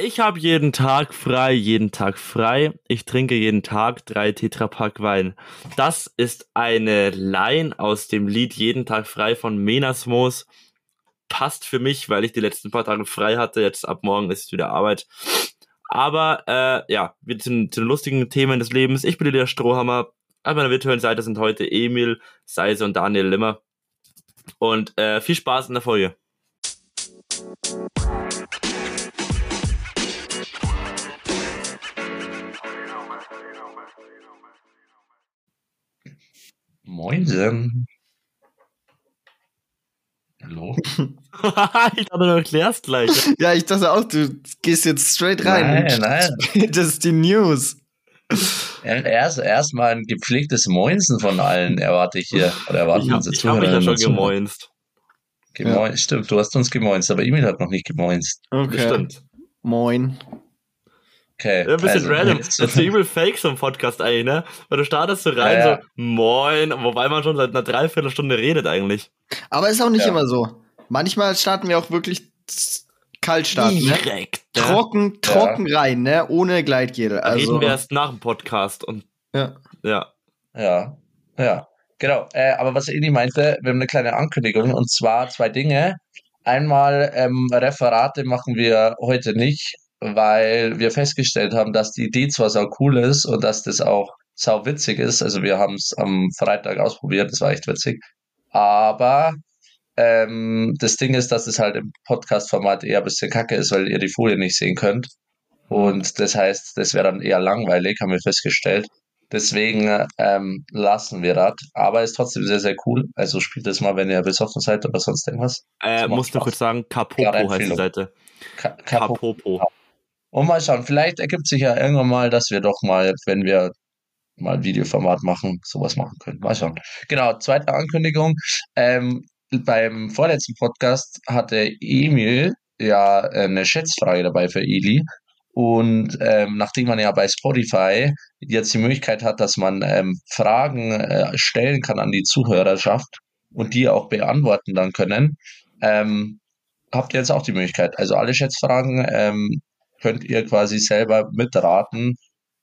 Ich habe jeden Tag frei, jeden Tag frei. Ich trinke jeden Tag drei Tetrapack Wein. Das ist eine Line aus dem Lied Jeden Tag frei von Menasmos. Passt für mich, weil ich die letzten paar Tage frei hatte. Jetzt ab morgen ist wieder Arbeit. Aber äh, ja, wir sind zu den lustigen Themen des Lebens. Ich bin der Strohhammer. An meiner virtuellen Seite sind heute Emil, Seise und Daniel Limmer. Und äh, viel Spaß in der Folge. Moinsen. Hallo? ich dachte, du erklärst gleich. Ja, ich dachte auch, du gehst jetzt straight rein. Nein, nein. Das ist die News. Erst, erst mal ein gepflegtes Moinsen von allen erwarte ich hier. Oder erwarten Ich habe unsere ich hab mich ja schon Zuhörer. gemoinst. Gemoin, Stimmt, du hast uns gemoinst, aber Emil hat noch nicht gemoinst. Okay. Stimmt. Moin. Okay. Ja, ein bisschen also, random. Das ist übel fake, so ein Podcast eigentlich, ne? Weil du startest so rein, Ja, ja. so, moin, wobei man schon seit einer Dreiviertelstunde redet eigentlich. Aber ist auch nicht Ja. immer so. Manchmal starten wir auch wirklich kalt starten, ne? Direkt. Ne? Trocken, trocken rein, ne? Ohne Gleitgel. Also, reden wir erst nach dem Podcast und ja. ja. Ja, ja, genau. Äh, aber was Eli meinte, wir haben eine kleine Ankündigung und zwar zwei Dinge. Einmal ähm, Referate machen wir heute nicht, weil wir festgestellt haben, dass die Idee zwar sau cool ist und dass das auch sau witzig ist. Also wir haben es am Freitag ausprobiert, das war echt witzig. Aber ähm, das Ding ist, dass es halt im Podcast-Format eher ein bisschen kacke ist, weil ihr die Folie nicht sehen könnt. Und das heißt, das wäre dann eher langweilig, haben wir festgestellt. Deswegen ähm, lassen wir das. Aber ist trotzdem sehr, sehr cool. Also spielt das mal, wenn ihr besoffen seid oder sonst irgendwas. Äh, musst du kurz sagen, Kapopo heißt die. Seite. Ka Kapo. Kapopo. Und mal schauen, vielleicht ergibt sich ja irgendwann mal, dass wir doch mal, wenn wir mal Videoformat machen, sowas machen können. Mal schauen. Genau, zweite Ankündigung. Ähm, beim vorletzten Podcast hatte Emil ja äh, eine Schätzfrage dabei für Eli. Und ähm, nachdem man ja bei Spotify jetzt die Möglichkeit hat, dass man ähm, Fragen äh, stellen kann an die Zuhörerschaft und die auch beantworten dann können, ähm, habt ihr jetzt auch die Möglichkeit. Also alle Schätzfragen ähm, könnt ihr quasi selber mitraten,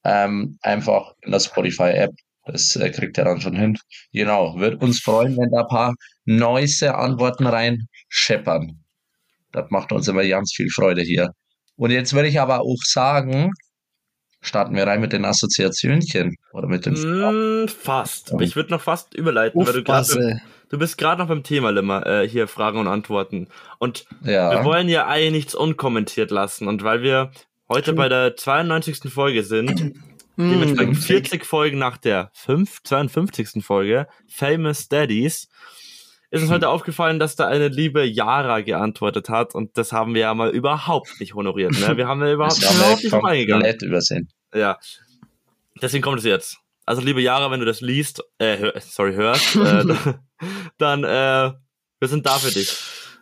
ähm, einfach in der Spotify-App. Das äh, kriegt ihr dann schon hin. Genau, wird uns freuen, wenn da ein paar neueste Antworten rein scheppern. Das macht uns immer ganz viel Freude hier. Und jetzt würde ich aber auch sagen, starten wir rein mit den Assoziationchen oder mit den Mm, fast. Ich würde noch fast überleiten, weil du Uff, gerade du bist gerade noch beim Thema, Limmer, äh, hier Fragen und Antworten. Und wir Ja, wollen ja eigentlich nichts unkommentiert lassen. Und weil wir heute bei der 92. Folge sind, dementsprechend Hm, 40 Folgen nach der 5, 52. Folge, Famous Daddies, ist uns heute aufgefallen, dass da eine liebe Yara geantwortet hat. Und das haben wir ja mal überhaupt nicht honoriert. Ne? Wir haben ja überhaupt, überhaupt wir nicht reingegangen. komplett übersehen. Ja. Deswegen kommt es jetzt. Also, liebe Yara, wenn du das liest, äh, hör, sorry, hörst, äh, dann, äh, wir sind da für dich.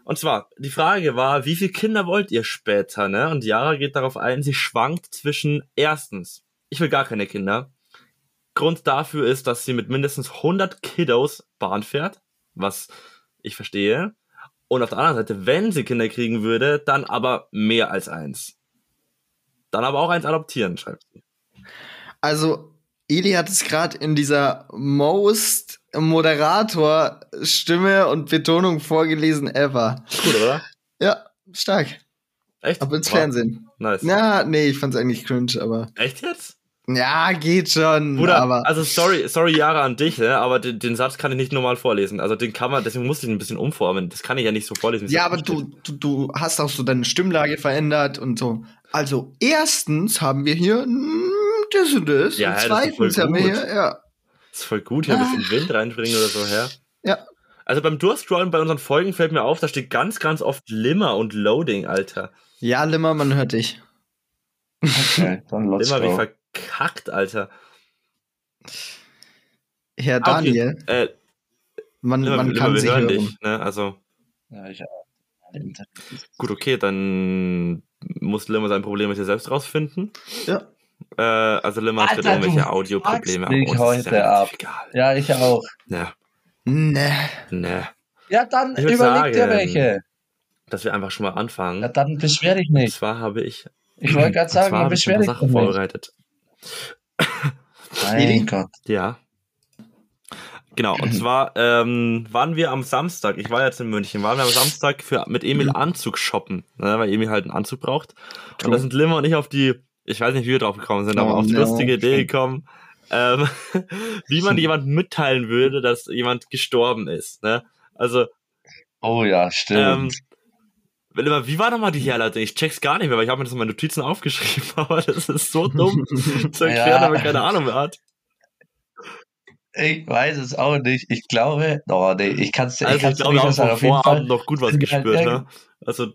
Und zwar, die Frage war, wie viele Kinder wollt ihr später, ne? Und Yara geht darauf ein, sie schwankt zwischen, erstens, ich will gar keine Kinder. Grund dafür ist, dass sie mit mindestens 100 Kiddos Bahn fährt, was ich verstehe. Und auf der anderen Seite, wenn sie Kinder kriegen würde, dann aber mehr als eins. Dann aber auch eins adoptieren, schreibt sie. Also, Eli hat es gerade in dieser most Moderator-Stimme und Betonung vorgelesen ever. Gut, oder? Ja, stark. Echt? Ab ins Wow. Fernsehen. Nice. Na, nee, ich fand's eigentlich cringe, aber. Echt jetzt? Ja, geht schon. Bruder, aber. also sorry, sorry Jara an dich, ne? aber den, den Satz kann ich nicht normal vorlesen. Also den kann man, deswegen musste ich ihn ein bisschen umformen. Das kann ich ja nicht so vorlesen. ja, aber du, du, du hast auch so deine Stimmlage verändert und so. Also, erstens haben wir hier das und das. Ja, und ja, das ist voll zweitens haben wir gut. hier, ja. Das ist voll gut, hier ein bisschen Wind reinbringen oder so, her. Ja. Also beim Durchscrollen bei unseren Folgen fällt mir auf, da steht ganz, ganz oft Limmer und Loading, Alter. Ja, Limmer, man hört dich. Okay, dann let's Limmer wie verkackt, Alter. Herr Ah, okay. Daniel, Äh, man, Limmer, man Limmer, kann wir sich hören dich, ne? Also, Ja, ich ist- gut, okay, dann muss Limmer sein Problem mit sich selbst rausfinden. Ja. Äh, also Limmer hat irgendwelche Audioprobleme. ist heute ja ab. egal. Ja, ich auch. Ja, Ne. ne. Ja, dann Ich überleg dir welche. Dass wir einfach schon mal anfangen. Ja, dann beschwer dich Und nicht. zwar habe ich Ich wollte gerade Und sagen, ich beschwert paar dich Sachen nicht. vorbereitet. Mein Gott. Ja. Genau, und zwar ähm, waren wir am Samstag, ich war jetzt in München, waren wir am Samstag für, mit Emil Anzug shoppen, ne, weil Emil halt einen Anzug braucht. Und da sind Limmer und ich auf die, ich weiß nicht, wie wir drauf gekommen sind, aber Oh auf die no. lustige Idee gekommen, ähm, wie man jemandem mitteilen würde, dass jemand gestorben ist. Ne? Also, Oh ja, ähm, stimmt. Limmer, wie war nochmal die Herleitung? Ich check's gar nicht mehr, weil ich habe mir das in meinen Notizen aufgeschrieben, aber das ist so dumm zu erklären, Ja. aber keine Ahnung mehr hat. ich weiß es auch nicht. Ich glaube, oh nee, ich kann es ich Also ich kann's glaube, nicht jeden Fall Vorabend noch gut was halt gespürt, ne? Also,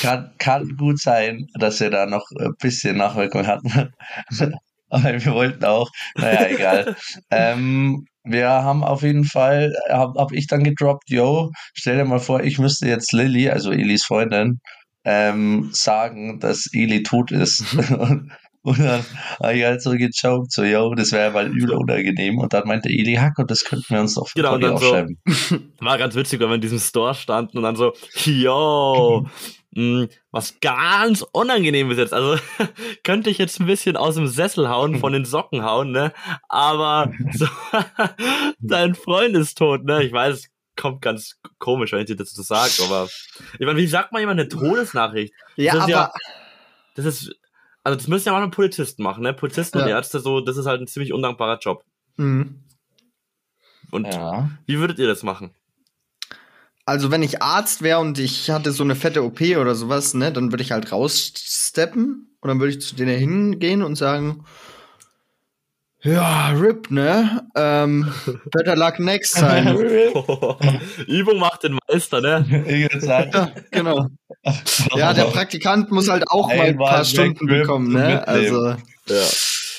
kann, kann gut sein, dass wir da noch ein bisschen Nachwirkung hatten. Aber wir wollten auch, naja, egal. ähm, wir haben auf jeden Fall, habe hab ich dann gedroppt, yo, stell dir mal vor, ich müsste jetzt Lilly, also Elis Freundin, ähm, sagen, dass Eli tot ist. Und dann habe ich halt so gejoked, so, yo, das wäre mal übel unangenehm. Und dann meinte Eli, Hack, und das könnten wir uns doch für Genau, Poddy dann so- aufschreiben. war ganz witzig, wenn wir in diesem Store standen und dann so, yo, mh, was ganz unangenehm ist jetzt. Also könnte ich jetzt ein bisschen aus dem Sessel hauen, von den Socken hauen, ne? Aber so, dein Freund ist tot, ne? Ich weiß, es kommt ganz komisch, wenn ich dir das so sage, aber ich meine, wie sagt man jemand eine Todesnachricht? Ja, aber ja- Das ist, also das müssen ja mal Polizisten machen, ne? Polizisten und Ja. Ärzte, so, das ist halt ein ziemlich undankbarer Job. Mhm. Und Ja. wie würdet ihr das machen? Also, wenn ich Arzt wäre und ich hatte so eine fette OP oder sowas, ne, dann würde ich halt raussteppen und dann würde ich zu denen hingehen und sagen, ja, RIP, ne? Ähm, better luck next time. Übung macht den Meister, ne? Ja, genau. Ja, der Praktikant muss halt auch mal ein paar Stunden bekommen, ne? Also, Ja.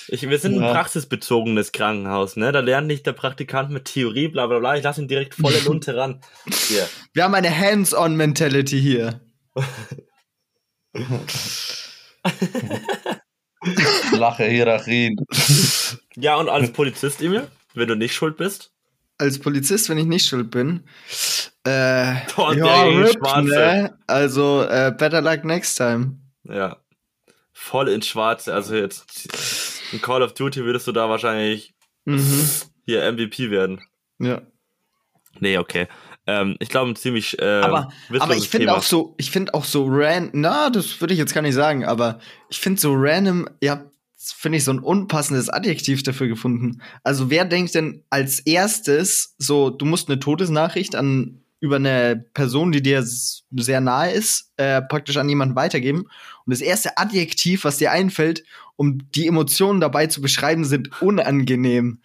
Ich, wir sind ein Ja. praxisbezogenes Krankenhaus, ne? Da lernt nicht der Praktikant mit Theorie, bla bla bla. Ich lasse ihn direkt volle Lunte ran. Hier. wir haben eine Hands-on-Mentality hier. flache Hierarchien. Ja, und als Polizist, Emil, wenn du nicht schuld bist. Als Polizist, wenn ich nicht schuld bin. Äh, Boah, ja, RIP, Schwarze. ne? Also, äh, better luck next time. Ja. Voll ins Schwarze. Also jetzt in Call of Duty würdest du da wahrscheinlich Mhm. hier MVP werden. Ja. Nee, okay. Ähm, ich glaube, ein ziemlich äh, aber, aber ich finde auch so, ich finde auch so random, na, das würde ich jetzt gar nicht sagen, aber ich finde so random, ja, finde ich so ein unpassendes Adjektiv dafür gefunden. Also wer denkt denn als erstes so, du musst eine Todesnachricht an über eine Person, die dir sehr nahe ist, äh, praktisch an jemanden weitergeben. Und das erste Adjektiv, was dir einfällt, um die Emotionen dabei zu beschreiben, sind unangenehm.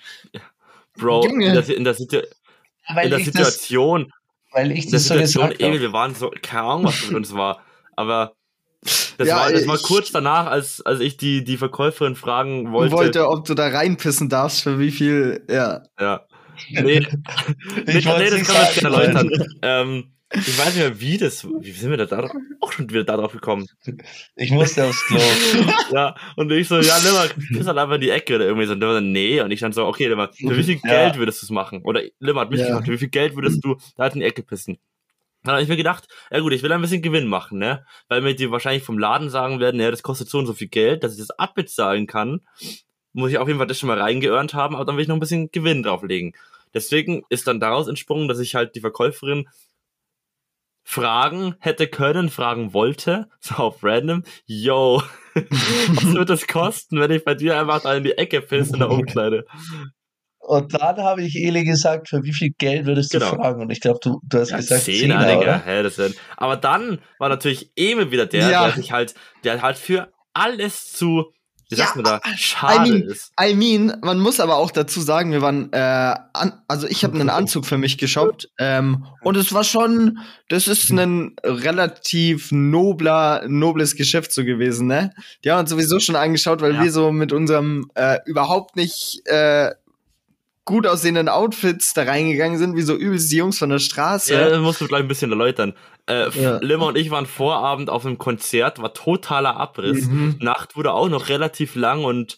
Bro, Junge. in der, in der, Situ in der Situation, weil ich der das so gesagt habe. wir waren so, keine Ahnung, was mit uns war, aber das, Ja, war, das war ich- kurz danach, als, als ich die, die Verkäuferin fragen Wollte, wollte. wollte, ob du da reinpissen darfst, für wie viel, ja. Ja. Nee, nee, nee, wollt's das kann man jetzt erläutern. ähm, ich weiß nicht mehr, wie das, wie sind wir da darauf, auch schon wieder darauf gekommen? Ich musste aufs Klo. Ja, und ich so, ja, nimm mal, piss halt einfach in die Ecke oder irgendwie so. Und so, nee, und ich dann so, okay, mal, für wie viel Ja. Geld würdest du es machen? Oder Limmer hat mich Ja. gefragt, für wie viel Geld würdest du da halt in die Ecke pissen? Dann habe ich mir gedacht, ja gut, ich will ein bisschen Gewinn machen, ne? Weil mir die wahrscheinlich vom Laden sagen werden, ja, das kostet so und so viel Geld, dass ich das abbezahlen kann, muss ich auf jeden Fall das schon mal reingeearnt haben, aber dann will ich noch ein bisschen Gewinn drauflegen. Deswegen ist dann daraus entsprungen, dass ich halt die Verkäuferin fragen hätte können, fragen wollte, so auf random, yo, was wird das kosten, wenn ich bei dir einfach da in die Ecke pisse in der Umkleide? Und dann habe ich Eli gesagt, für wie viel Geld würdest du Genau. fragen? Und ich glaube, du, du hast Ja, gesagt, Zehner, Zehner, Digga. oder? Hä, das denn? Aber dann war natürlich Emil wieder der, Ja. der sich halt, der halt für alles zu, wie Ja, sagt man da, schade I mean, ist. I mean, man muss aber auch dazu sagen, wir waren, äh, an, also ich habe einen Anzug für mich geshoppt ähm, und es war schon, das ist ein relativ nobler, nobles Geschäft so gewesen, ne? Die haben uns sowieso schon angeschaut, weil Ja. wir so mit unserem äh, überhaupt nicht äh, gut aussehenden Outfits da reingegangen sind, wie so übelst die Jungs von der Straße. Ja, das musst du gleich ein bisschen erläutern. Äh, Ja. Limmer und ich waren Vorabend auf einem Konzert, war totaler Abriss. Mhm. Nacht wurde auch noch relativ lang und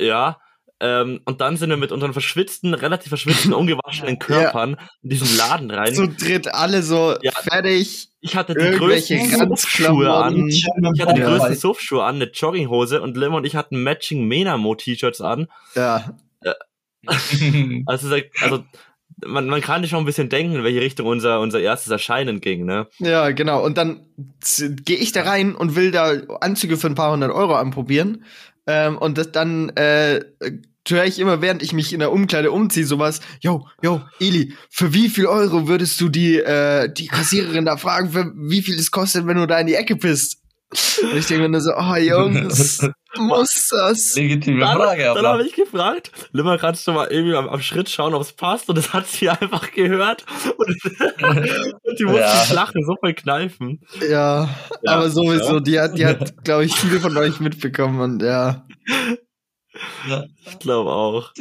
ja, Ähm, und dann sind wir mit unseren verschwitzten, relativ verschwitzten, ungewaschenen Körpern in diesen Laden rein. Zu dritt alle so Ja. fertig. Ich hatte die größten Suffschuhe an. Ich hatte die Ja. größten Suffschuhe an, eine Jogginghose und Lim und ich hatten matching Menamo-T-Shirts an. Ja. Also, ist- also man, man kann sich schon ein bisschen denken, in welche Richtung unser, unser erstes Erscheinen ging, ne? Ja, genau. Und dann gehe ich da rein und will da Anzüge für ein paar hundert Euro anprobieren. Ähm, und das dann äh, höre ich immer, während ich mich in der Umkleide umziehe, sowas, yo, yo, Eli, für wie viel Euro würdest du die, äh, die Kassiererin da fragen, für wie viel es kostet, wenn du da in die Ecke bist? Und ich denke mir nur so, oh Jungs, muss das? Legitime Dann, Frage, dann aber. habe ich gefragt, Limmer, kannst du mal irgendwie am, am Schritt schauen, ob es passt? Und das hat sie einfach gehört. Und, und die musste Ja. lachen, so voll kneifen. Ja, Ja, aber sowieso, ja. die hat, die hat, glaube ich, viele von euch mitbekommen und ja. Ich glaube auch.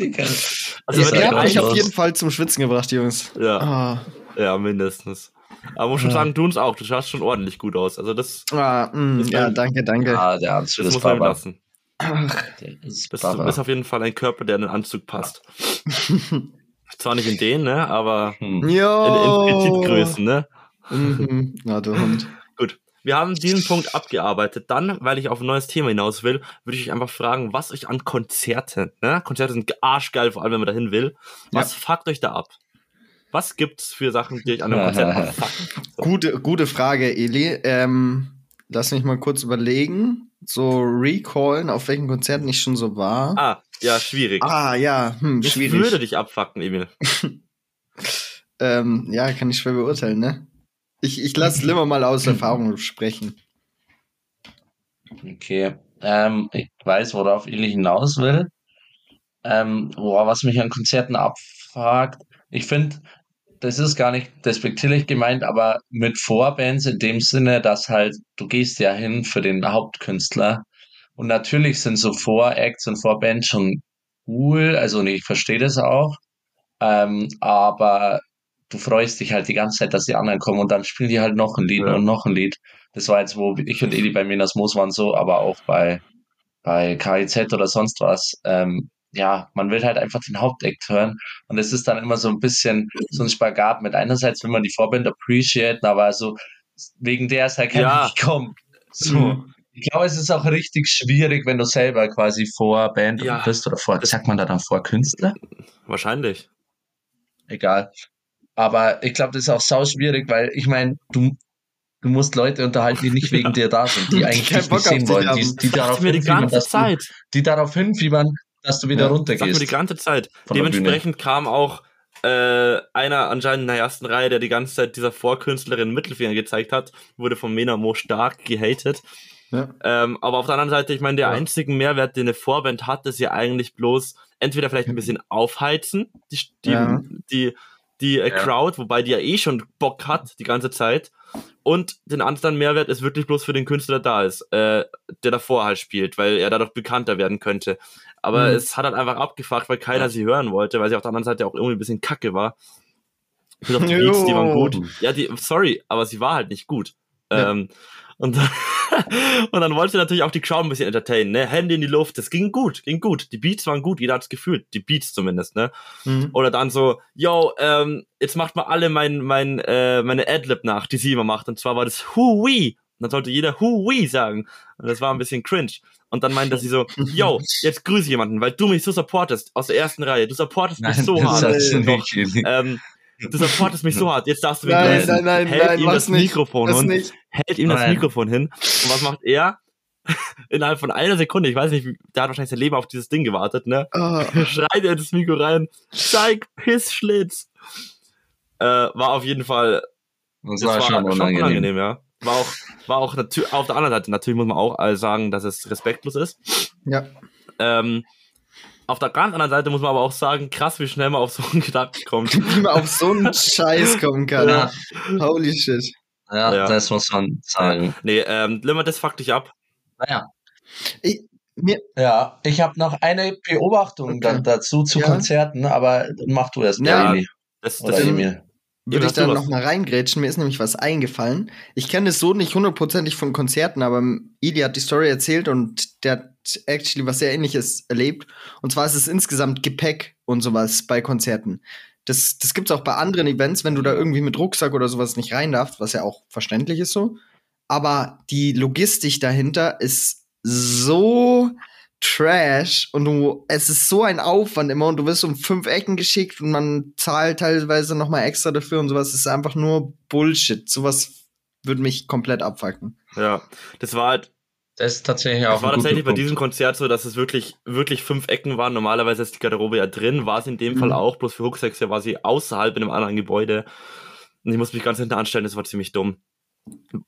Also, Ihr habt mich auf jeden Fall zum Schwitzen gebracht, Jungs. ja, Ah, ja, mindestens. Aber muss schon Ja. sagen, du uns auch. Du schaust schon ordentlich gut aus. Also, das, ah mm, Das ja, danke, danke. Ah, der Anzug das ist muss man lassen. Ach, Der ist Das Baba. ist auf jeden Fall ein Körper, der in den Anzug passt. Zwar nicht in den, ne? Aber Hm. in, in. Petitgrößen, ne? Mhm. Na, du Hund. Gut. Wir haben diesen Punkt abgearbeitet. Dann, weil ich auf ein neues Thema hinaus will, würde ich euch einfach fragen, was euch an Konzerten, ne? Konzerte sind arschgeil, vor allem wenn man dahin will. Was fuckt euch da ab? Was gibt's für Sachen, die euch an einem Konzert abfucken? Gute, gute Frage, Eli. Ähm, lass mich mal kurz überlegen. So recallen, auf welchen Konzerten ich schon so war. Ah, ja, schwierig. Ah, ja, hm, schwierig. würde dich abfucken, Emil? Ähm, ja, kann ich schwer beurteilen, ne? Ich, ich lasse Limmer mal aus Erfahrung sprechen. Okay. Ähm, ich weiß, worauf Ili hinaus will. Ähm, boah, was mich an Konzerten abfragt. Ich finde, das ist gar nicht despektierlich gemeint, aber mit Vorbands in dem Sinne, dass halt, du gehst ja hin für den Hauptkünstler. Und natürlich sind so Voracts und Vorbands schon cool, also ich verstehe das auch. Ähm, aber du freust dich halt die ganze Zeit, dass die anderen kommen und dann spielen die halt noch ein Lied Ja. und noch ein Lied. Das war jetzt, wo ich und Edi bei Minas Moos waren so, aber auch bei, bei KIZ oder sonst was. Ähm, ja, man will halt einfach den Hauptakt hören. Und es ist dann immer so ein bisschen so ein Spagat mit einerseits will man die Vorband appreciaten, aber so wegen der ist halt keiner Ja. gekommen. So. Mhm. Ich glaube, es ist auch richtig schwierig, wenn du selber quasi vor Band Ja. bist oder vor, sagt man da dann vor Künstler? Wahrscheinlich. Egal. Aber ich glaube, das ist auch sau schwierig, weil ich meine, du, du musst Leute unterhalten, die nicht wegen dir da sind, die eigentlich Bock nicht auf sehen wollen, die, die darauf die hinfiebern, dass du, die darauf hinfiebern, dass du wieder Ja, Sag runtergehst. die ganze Zeit. Dementsprechend kam auch äh, einer anscheinend in der ersten Reihe, der die ganze Zeit dieser Vorkünstlerin Mittelfinger gezeigt hat, wurde von Menamo stark gehatet. Ja. Ähm, aber auf der anderen Seite, ich meine, der Ja. einzige Mehrwert, den eine Vorband hat, ist ja eigentlich bloß entweder vielleicht ein bisschen aufheizen, die, die, Ja. die, die äh, Ja. Crowd, wobei die ja eh schon Bock hat die ganze Zeit. Und den anderen Mehrwert ist wirklich bloß für den Künstler da ist, äh, der davor halt spielt, weil er dadurch bekannter werden könnte. Aber Mhm. es hat halt einfach abgefuckt, weil keiner Ja. sie hören wollte, weil sie auf der anderen Seite auch irgendwie ein bisschen kacke war. Bis auf die Beats, die waren gut. Ja, die, sorry, aber sie war halt nicht gut. Ja. Ähm, und, dann, und dann wollte sie natürlich auch die Crowd ein bisschen entertainen, ne? Hände in die Luft, das ging gut, ging gut. Die Beats waren gut, jeder hat's gefühlt, die Beats zumindest, ne? Mhm. Oder dann so, yo, ähm, jetzt macht mal alle mein, mein, äh, meine Adlib nach, die sie immer macht. Und zwar war das Hui. Und dann sollte jeder Hui sagen. Und das war ein bisschen cringe. Und dann meinte sie so, yo, jetzt grüße ich jemanden, weil du mich so supportest aus der ersten Reihe. Du supportest mich so das hart. Ähm, du supportest mich so hart. Jetzt darfst du mich Nein, grüßen. nein, nein, Hält nein, ihm das nicht, Mikrofon Das und nicht. hält ihm das Nein. Mikrofon hin. Und was macht er? Innerhalb von einer Sekunde, ich weiß nicht, wie- der hat wahrscheinlich sein Leben auf dieses Ding gewartet, ne? Ah, schreit er ins Mikro rein, zeig Pissschlitz. Äh, war auf jeden Fall, Das das war schon unangenehm. ja. War auch, war auch natürlich, auf der anderen Seite, natürlich muss man auch sagen, dass es respektlos ist. ja. Ähm, auf der ganz anderen Seite muss man aber auch sagen, krass, wie schnell man auf so einen Gedanken kommt. Wie man auf so einen Scheiß kommen kann. Ja, Holy shit. ja, Ja. das muss man sagen. Nee, ähm, Limmer, das fuckt dich ab. Naja. Ich, mir, Ja, ich habe noch eine Beobachtung Okay. da, dazu zu Ja. Konzerten, aber mach du erst Ja, mal, Eli. Das, Oder das, Ähm, Emil. Würde ich da noch mal reingrätschen. Mir ist nämlich was eingefallen. Ich kenne es so nicht hundertprozentig von Konzerten, aber Ili hat die Story erzählt und der hat actually was sehr ähnliches erlebt. Und zwar ist es insgesamt Gepäck und sowas bei Konzerten. Das, das gibt's auch bei anderen Events, wenn du da irgendwie mit Rucksack oder sowas nicht rein darfst, was ja auch verständlich ist so. Aber die Logistik dahinter ist so Trash und du, es ist so ein Aufwand immer und du wirst um fünf Ecken geschickt und man zahlt teilweise noch mal extra dafür und sowas. Es ist einfach nur Bullshit. Sowas würde mich komplett abfacken. Ja, das war halt, Das ist tatsächlich auch das war tatsächlich bei diesem Konzert so, dass es wirklich, wirklich fünf Ecken waren. Normalerweise ist die Garderobe ja drin, war es in dem Mhm. Fall auch, bloß für Rucksäcke war sie außerhalb in einem anderen Gebäude. Und ich musste mich ganz hinten anstellen, das war ziemlich dumm.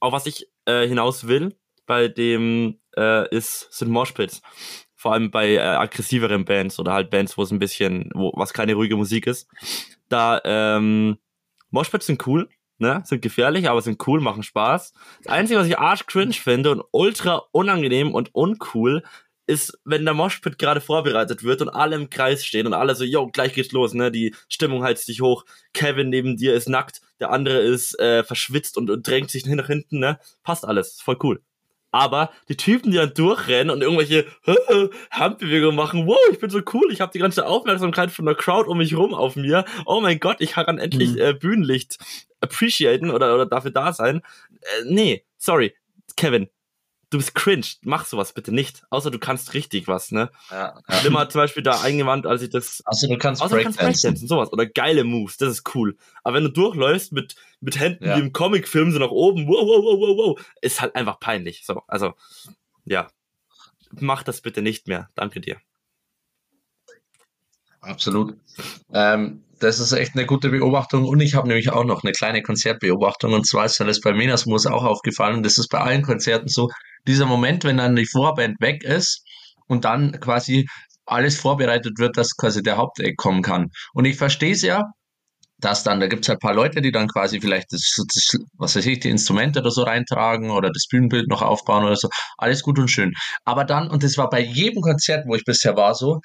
Auf was ich äh, hinaus will, bei dem äh, ist, sind Moshpits. Vor allem bei äh, aggressiveren Bands oder halt Bands, wo es ein bisschen, wo was keine ruhige Musik ist. Da, ähm, Moshpits sind cool, ne? Sind gefährlich, aber sind cool, machen Spaß. Das Einzige, was ich arsch cringe finde und ultra unangenehm und uncool, ist, wenn der Moshpit gerade vorbereitet wird und alle im Kreis stehen und alle so, yo, gleich geht's los, ne? Die Stimmung heizt sich hoch. Kevin neben dir ist nackt, der andere ist äh, verschwitzt und, und drängt sich nach hinten, ne? Passt alles, voll cool. Aber die Typen, die dann durchrennen und irgendwelche Handbewegungen machen, wow, ich bin so cool, ich habe die ganze Aufmerksamkeit von der Crowd um mich rum auf mir. Oh mein Gott, ich kann endlich Mhm. äh, Bühnenlicht appreciaten oder, oder dafür da sein. Äh, nee, sorry, Kevin, du bist cringe, mach sowas bitte nicht. Außer du kannst richtig was, ne? Ja, ja. Schlimmer zum Beispiel da eingewandt, als ich das Also du kannst Außer du kannst Breakdancen. Breakdancen, sowas. Oder geile Moves, das ist cool. Aber wenn du durchläufst mit, mit Händen Ja. wie im Comicfilm so nach oben, wow, wow, wow, wow, wow, ist halt einfach peinlich. So, also, ja. Mach das bitte nicht mehr. Danke dir. Absolut. Ähm, das ist echt eine gute Beobachtung. Und ich habe nämlich auch noch eine kleine Konzertbeobachtung. Und zwar ist mir das bei Menasmus auch aufgefallen. Und das ist bei allen Konzerten so. Dieser Moment, wenn dann die Vorband weg ist und dann quasi alles vorbereitet wird, dass quasi der Haupteck kommen kann. Und ich verstehe es ja, dass dann, da gibt es halt ein paar Leute, die dann quasi vielleicht das, das, was weiß ich, die Instrumente oder so reintragen oder das Bühnenbild noch aufbauen oder so. Alles gut und schön. Aber dann, und das war bei jedem Konzert, wo ich bisher war, so,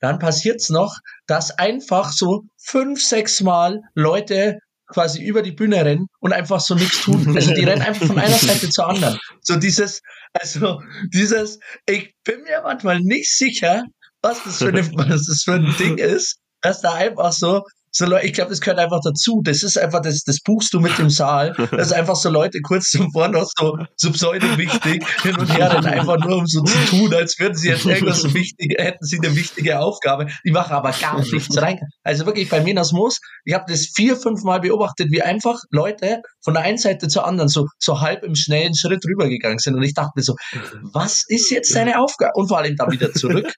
dann passiert's noch, dass einfach so fünf, sechs Mal Leute quasi über die Bühne rennen und einfach so nichts tun. Also die rennen einfach von einer Seite zur anderen. So dieses, also dieses, ich bin mir manchmal nicht sicher, was das für, eine, was das für ein Ding ist, dass da einfach so so Leute, ich glaube, das gehört einfach dazu. Das ist einfach, das, das buchst du mit dem Saal, dass einfach so Leute kurz zuvor noch so, so pseudo-wichtig hin und her rennen, einfach nur um so zu tun, als würden sie jetzt irgendwas wichtig, hätten sie eine wichtige Aufgabe. Die machen aber gar nichts rein. Also wirklich bei Minas Moos, ich habe das vier, fünf Mal beobachtet, wie einfach Leute von der einen Seite zur anderen so, so halb im schnellen Schritt rübergegangen sind. Und ich dachte mir so, was ist jetzt seine Aufgabe? Und vor allem dann wieder zurück.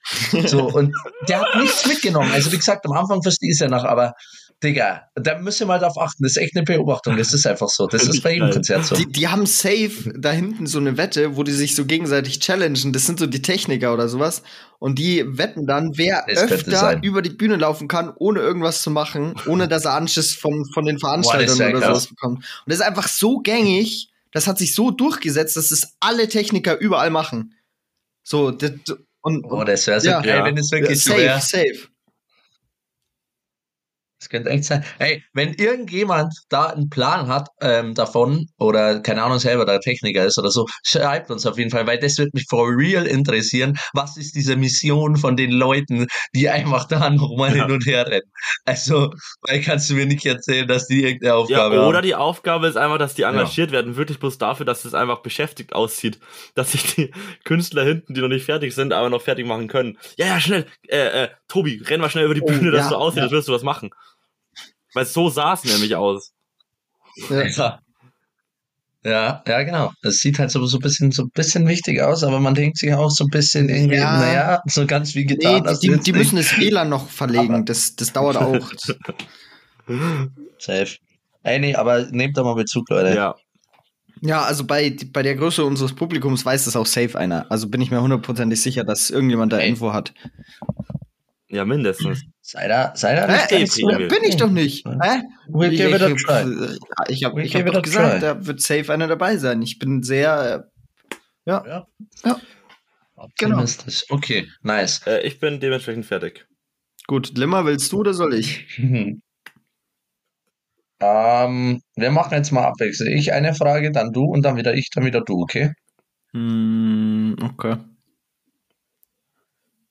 So, und der hat nichts mitgenommen. Also wie gesagt, am Anfang verstehe ich es ja noch, aber Digga, da müssen wir mal drauf achten. Das ist echt eine Beobachtung. Das ist einfach so. Das ist bei jedem. Konzert so. Die, die haben safe da hinten so eine Wette, wo die sich so gegenseitig challengen. Das sind so die Techniker oder sowas. Und die wetten dann, wer Das öfter über die Bühne laufen kann, ohne irgendwas zu machen, ohne dass er Anschiss von, von den Veranstaltern sehr oder krass. sowas bekommt. Und das ist einfach so gängig, das hat sich so durchgesetzt, dass es alle Techniker überall machen. So, das, und, Oh, das wäre so Ja. geil, Ja. wenn es ja, wirklich so safe, wäre. safe. Das könnte echt sein. Hey, wenn irgendjemand da einen Plan hat ähm, davon oder keine Ahnung selber der Techniker ist oder so, schreibt uns auf jeden Fall, weil das wird mich for real interessieren. Was ist diese Mission von den Leuten, die einfach da nochmal Ja. hin und her rennen? Also, weil kannst du mir nicht erzählen, dass die irgendeine Ja, Aufgabe oder haben. die Aufgabe ist einfach, dass die engagiert werden, wirklich bloß dafür, dass es einfach beschäftigt aussieht. Dass sich die Künstler hinten, die noch nicht fertig sind, aber noch fertig machen können. Ja, ja, schnell, äh, äh, Tobi, renn mal schnell über die Oh, Bühne, dass ja, du aussieht, ja. würdest du was machen. Weil so sah es nämlich aus. Ja. Ja. Ja, genau. Es sieht halt so, so ein bisschen, so ein bisschen wichtig aus, aber man denkt sich auch so ein bisschen irgendwie, Ja. naja, so ganz wie Nee, getan. die, du die, die nicht. müssen das WLAN noch verlegen. Aber- Das, das dauert auch. Safe. Ey, nee, aber nehmt da mal Bezug, Leute. Ja. Ja, also bei, bei der Größe unseres Publikums weiß das auch safe einer. Also bin ich mir hundertprozentig sicher, dass irgendjemand da Ey. Info hat. Ja, mindestens. Sei da, sei da nicht Ey, so. Bin ich doch nicht. Hä? We'll Ich, give it a ich, try. ich habe hab doch gesagt, try. da wird safe einer dabei sein. Ich bin sehr. Äh, ja. Ja. Ja. Genau. Okay, nice. Äh, ich bin dementsprechend fertig. Gut, Limmer, willst du oder soll ich? Ähm, wir machen jetzt mal abwechselnd. Ich eine Frage, dann du und dann wieder ich, dann wieder du, okay? Hm, okay.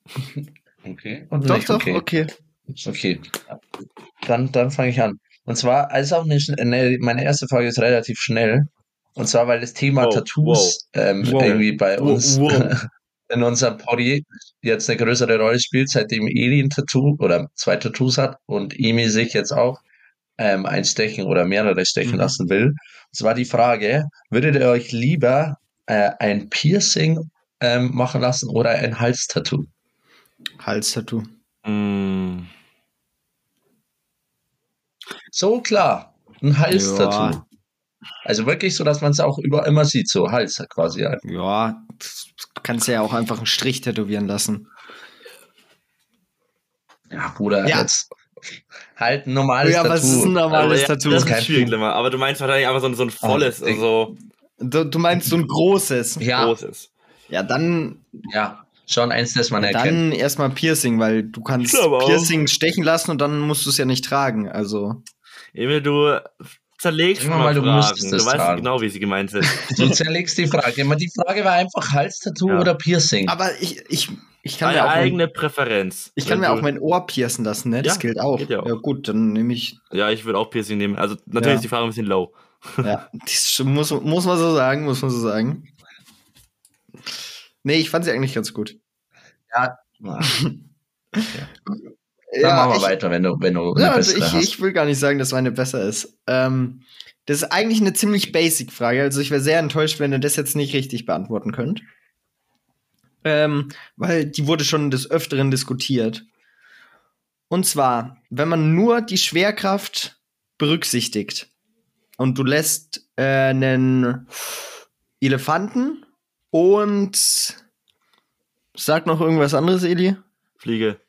Okay. Und Doch, nicht doch, okay. okay. Okay. Dann, dann fange ich an. Und zwar, also auch nicht, ne, meine erste Frage ist relativ schnell. Und zwar, weil das Thema Wow, Tattoos Ähm, wow. irgendwie bei Wow, uns wow. in unserem Poddy jetzt eine größere Rolle spielt, seitdem Eli ein Tattoo oder zwei Tattoos hat und Emi sich jetzt auch ähm, ein stechen oder mehrere stechen Mhm. lassen will. Und zwar die Frage, würdet ihr euch lieber äh, ein Piercing ähm, machen lassen oder ein Halstattoo? Halstattoo. Mm, So klar, ein Halstattoo. Ja. Also wirklich so, dass man es auch über immer sieht, so Hals quasi. Ja. Ja, du kannst ja auch einfach einen Strich tätowieren lassen. Ja, Bruder, Ja. jetzt halt ein normales Ja, Tattoo. was ist ein aber normales ja, Tattoo? Das Kein ist schwierig, Problem. Limmer. Aber du meinst wahrscheinlich einfach so ein, so ein volles, Ah, ich- so Du, du meinst so ein großes. Ja, großes. Ja, dann, ja, schon eins, das man erkennt. dann erstmal Piercing, weil du kannst glaube auch. Piercing stechen lassen und dann musst du es ja nicht tragen. Also. Emil, du zerlegst Immer mal mal, du Fragen. Du weißt tragen. genau, wie sie gemeint sind. Du zerlegst die Frage. Immer die Frage war einfach Halstattoo Ja. oder Piercing. Aber ich, ich, ich kann mir Deine auch mein, eigene Präferenz. ich kann mir auch mein Ohr piercen lassen, ne? Das Ja, gilt auch. geht ja auch. Ja, gut, dann nehme ich. Ja, ich würde auch Piercing nehmen. Also natürlich Ja. ist die Frage ein bisschen low. Ja, das muss, muss man so sagen, muss man so sagen. Nee, ich fand sie eigentlich ganz gut. Ja. Dann Ja, machen wir ich, weiter, wenn du, wenn du eine Ja, also ich, hast. ich will gar nicht sagen, dass meine besser ist. Ähm, das ist eigentlich eine ziemlich basic Frage. Also ich wäre sehr enttäuscht, wenn ihr das jetzt nicht richtig beantworten könnt. Ähm, weil die wurde schon des Öfteren diskutiert. Und zwar, wenn man nur die Schwerkraft berücksichtigt und du lässt äh, einen Elefanten und sag noch irgendwas anderes, Eli? Fliege.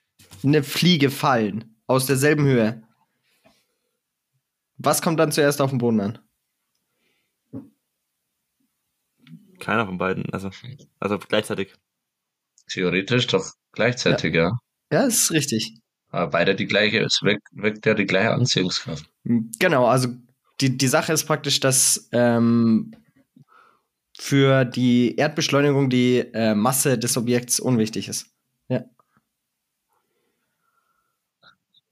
eine Fliege fallen aus derselben Höhe. Was kommt dann zuerst auf den Boden an? Keiner von beiden. Also, also gleichzeitig. Theoretisch doch gleichzeitig, ja. Ja, das ist richtig. Aber beide die gleiche, es wirkt, wirkt ja die gleiche Anziehungskraft. Genau, also die, die Sache ist praktisch, dass ähm, für die Erdbeschleunigung die äh, Masse des Objekts unwichtig ist.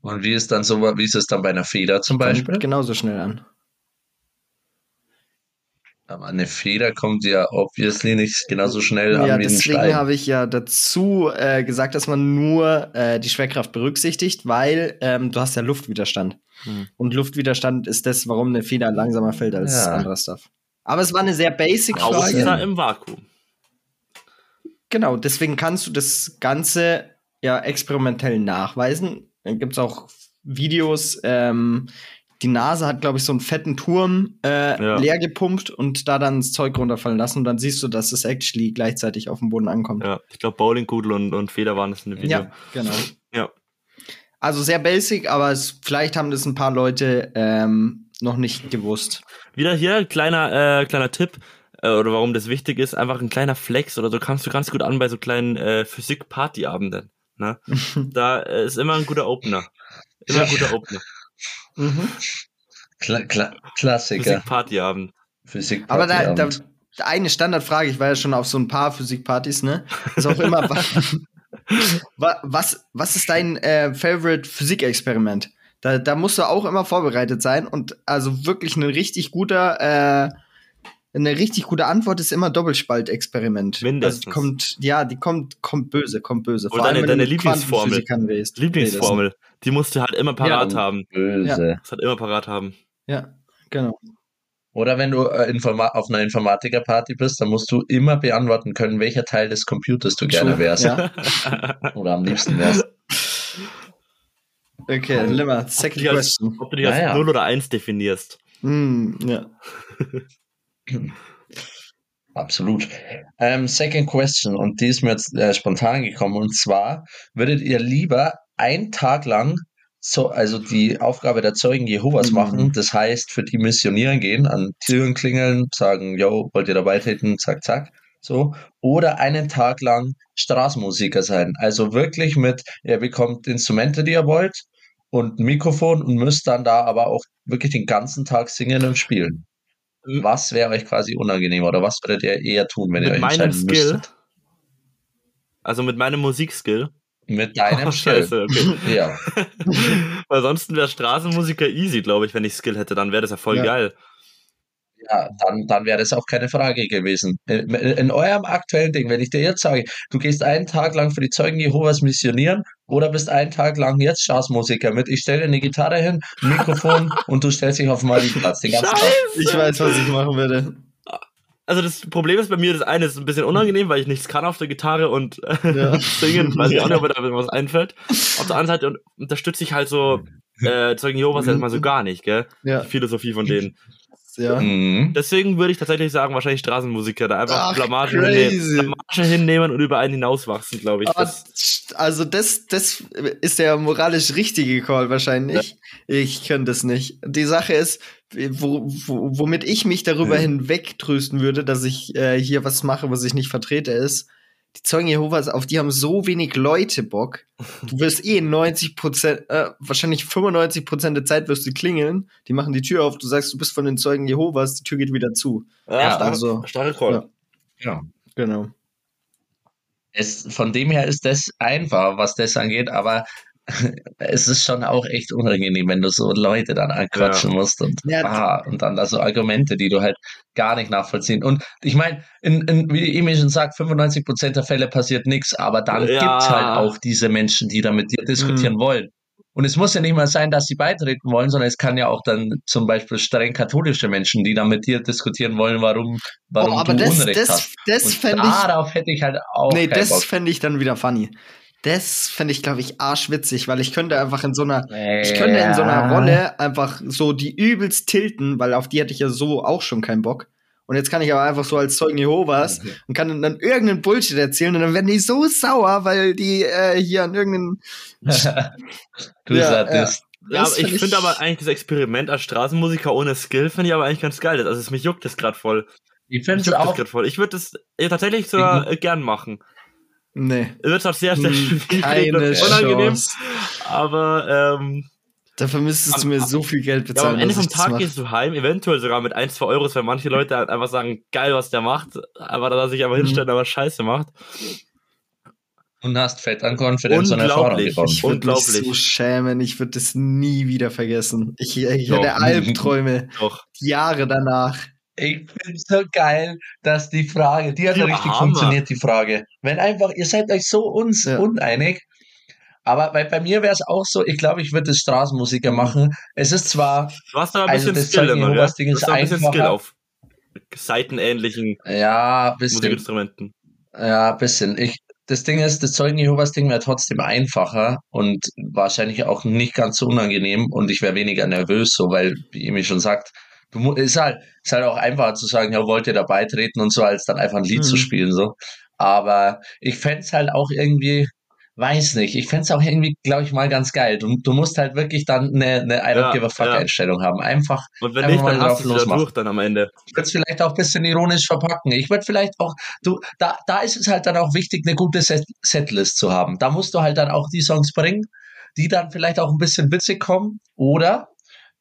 Und wie ist dann so, wie ist es dann bei einer Feder zum Beispiel? Kommt genauso schnell an. Aber eine Feder kommt ja obviously nicht genauso schnell an Ja, wie ein deswegen Stein. habe ich ja dazu äh, gesagt, dass man nur äh, die Schwerkraft berücksichtigt, weil ähm, du hast ja Luftwiderstand. Hm. Und Luftwiderstand ist das, warum eine Feder langsamer fällt als Ja. anderer Stuff. Aber es war eine sehr basic Außer- Frage. Außer im Vakuum. Genau, deswegen kannst du das Ganze ja experimentell nachweisen. Dann gibt es auch Videos. Ähm, die NASA hat, glaube ich, so einen fetten Turm äh, Ja. leer gepumpt und da dann das Zeug runterfallen lassen. Und dann siehst du, dass es actually gleichzeitig auf dem Boden ankommt. Ja, ich glaube, Bowlingkugel und, und Feder waren das in dem Video. Ja, genau. Ja. Also sehr basic, aber es, vielleicht haben das ein paar Leute ähm, noch nicht gewusst. Wieder hier ein kleiner, äh, kleiner Tipp, äh, oder warum das wichtig ist, einfach ein kleiner Flex oder so kannst du ganz gut an bei so kleinen äh, Physik-Party-Abenden. Ne? da äh, ist immer ein guter Opener. Immer ein guter Opener. Mhm. Kla Kla Klassiker. Physik-Party-Abend. Physik. Aber da, da, eine Standardfrage, ich war ja schon auf so ein paar Physikpartys, ne? Ist auch immer, wa- was, was ist dein äh, Favorite Physikexperiment? Da, da musst du auch immer vorbereitet sein und also wirklich ein richtig guter, äh, eine richtig gute Antwort ist immer Doppelspaltexperiment. Mindestens. Also die kommt, ja, die kommt, kommt böse, kommt böse. Oder deine- deine Lieblingsformel. Lieblingsformel. Die musst du halt immer parat Ja. haben. Böse. Das hat immer parat haben. Ja, genau. Oder wenn du äh, Informa auf einer Informatiker-Party bist, dann musst du immer beantworten können, welcher Teil des Computers du gerne wärst. Ja. Oder am liebsten wärst. Okay, Limmer, Ob second als, question. ob du dich als Naja. 0 oder 1 definierst. Hm, ja. Absolut. Ähm, second question, und die ist mir jetzt äh, spontan gekommen, und zwar, würdet ihr lieber einen Tag lang so, also die Aufgabe der Zeugen Jehovas Mhm. machen, das heißt, für die missionieren gehen, an Türen klingeln, sagen, yo, wollt ihr dabei treten, zack, zack, so, oder einen Tag lang Straßenmusiker sein, also wirklich mit, ihr bekommt Instrumente, die ihr wollt, und ein Mikrofon und müsst dann da aber auch wirklich den ganzen Tag singen und spielen. Was wäre euch quasi unangenehmer oder was würdet ihr eher tun, wenn ihr Mit euch meinem entscheiden Skill, müsstet? also mit meinem Musikskill. Mit deinem Oh, Skill. scheiße, okay. Ja. Weil sonst wäre Straßenmusiker easy, glaube ich, wenn ich Skill hätte, dann wäre das ja voll Ja. geil. Ja, dann, dann wäre das auch keine Frage gewesen. In, in eurem aktuellen Ding, wenn ich dir jetzt sage, du gehst einen Tag lang für die Zeugen Jehovas missionieren oder bist einen Tag lang jetzt Jazzmusiker mit, ich stelle dir eine Gitarre hin, ein Mikrofon und du stellst dich auf den Marienplatz den ganzen Tag. Ich weiß, was ich machen würde. Also das Problem ist bei mir, das eine ist ein bisschen unangenehm, weil ich nichts kann auf der Gitarre und äh, Ja. singen, weiß ich auch nicht, ob mir da was einfällt. Auf der anderen Seite un- unterstütze ich halt so äh, Zeugen Jehovas erstmal so gar nicht, gell? Ja, Die Philosophie von denen. Ja. Mhm. Deswegen würde ich tatsächlich sagen, wahrscheinlich Straßenmusiker, da einfach Ach, Blamage, hinnehmen, Blamage hinnehmen und über einen hinauswachsen, glaube ich. Aber Das, also das, das ist der moralisch richtige Call wahrscheinlich. Ich könnte das nicht. Die Sache ist, wo, wo, womit ich mich darüber Ja. hinwegtrösten würde, dass ich äh, hier was mache, was ich nicht vertrete, ist, die Zeugen Jehovas, auf die haben so wenig Leute Bock. Du wirst eh 90 Prozent, äh, wahrscheinlich 95 Prozent der Zeit wirst du klingeln. Die machen die Tür auf, du sagst, du bist von den Zeugen Jehovas, die Tür geht wieder zu. ja, starke, also- starke Call. Ja. Ja. Genau. Es, von dem her ist das einfach, was das angeht, aber es ist schon auch echt unangenehm, wenn du so Leute dann anquatschen musst und, Ja. ah, und dann da so Argumente, die du halt gar nicht nachvollziehen. Und ich meine, in, in, wie Emil schon sagt, 95% der Fälle passiert nichts, aber dann Ja. gibt's halt auch diese Menschen, die da mit dir diskutieren wollen. Und es muss ja nicht mal sein, dass sie beitreten wollen, sondern es kann ja auch dann zum Beispiel streng katholische Menschen, die da mit dir diskutieren wollen, warum, warum Oh, aber du das, Unrecht das, hast. das Und fände ich. darauf hätte ich halt auch Nee, das fände ich dann wieder funny. Das fände ich, glaube ich, arschwitzig, weil ich könnte einfach in so einer, Äh, ich könnte in so einer Rolle einfach so die übelst tilten, weil auf die hätte ich ja so auch schon keinen Bock. Und jetzt kann ich aber einfach so als Zeugen Jehovas Mhm. und kann dann irgendeinen Bullshit erzählen und dann werden die so sauer, weil die äh, hier an irgendeinen. du Ja, Sadist. Ja, Das aber ich find finde aber eigentlich das Experiment als Straßenmusiker ohne Skill finde ich aber eigentlich ganz geil. Also es, mich juckt das gerade voll. Ich finde es auch. gerade voll. Ich würde das äh, tatsächlich sogar äh, gern machen. Nee. Es wird auch sehr, sehr Hm, schwierig Keine unangenehm, Chance. aber ähm, Dafür müsstest du mir so viel Geld ja, bezahlen. aber am Ende vom Tag gehst du heim, eventuell sogar mit 1, 2 Euros, weil manche Leute halt einfach sagen, geil, was der macht, aber dass er sich aber Mhm. hinstellt, aber Scheiße macht. Und hast fett an Confidence und Erfahrung Unglaublich. gewonnen. Ich würde mich Unglaublich. so schämen, ich würde das nie wieder vergessen. Ich, ich Doch. hätte Albträume Doch. Jahre danach. Ich finde so geil, dass die Frage, die hat ja Ja, richtig Hammer. funktioniert, die Frage. Wenn einfach, ihr seid euch so uns Ja. uneinig, aber bei, bei mir wäre es auch so, ich glaube, ich würde das Straßenmusiker machen. Es ist zwar, Du hast aber ein Also bisschen das Skill immer? Jehovas Ding Du ist hast auch ein bisschen Skill einfacher. auf seitenähnlichen ja, bisschen, Musikinstrumenten. ja, bisschen. Ich, das Ding ist, das Zeugen Jehovas Ding wäre trotzdem einfacher und wahrscheinlich auch nicht ganz so unangenehm und ich wäre weniger nervös, so, weil, wie Emi schon sagt, du ist halt, ist halt auch einfacher zu sagen, ja, wollt ihr da beitreten und so, als dann einfach ein Lied zu Mhm. spielen, so. Aber ich fänd's halt auch irgendwie, weiß nicht, ich fänd's auch irgendwie, glaube ich, mal ganz geil. Du, du musst halt wirklich dann eine, eine I don't Ja, give a fuck ja. Einstellung haben. Einfach, Und wenn Einfach nicht, dann hast drauf du es losmachen. durch dann am Ende. ich würde es vielleicht auch ein bisschen ironisch verpacken. Ich würde vielleicht auch, du, da, da ist es halt dann auch wichtig, eine gute Set Setlist zu haben. Da musst du halt dann auch die Songs bringen, die dann vielleicht auch ein bisschen witzig kommen oder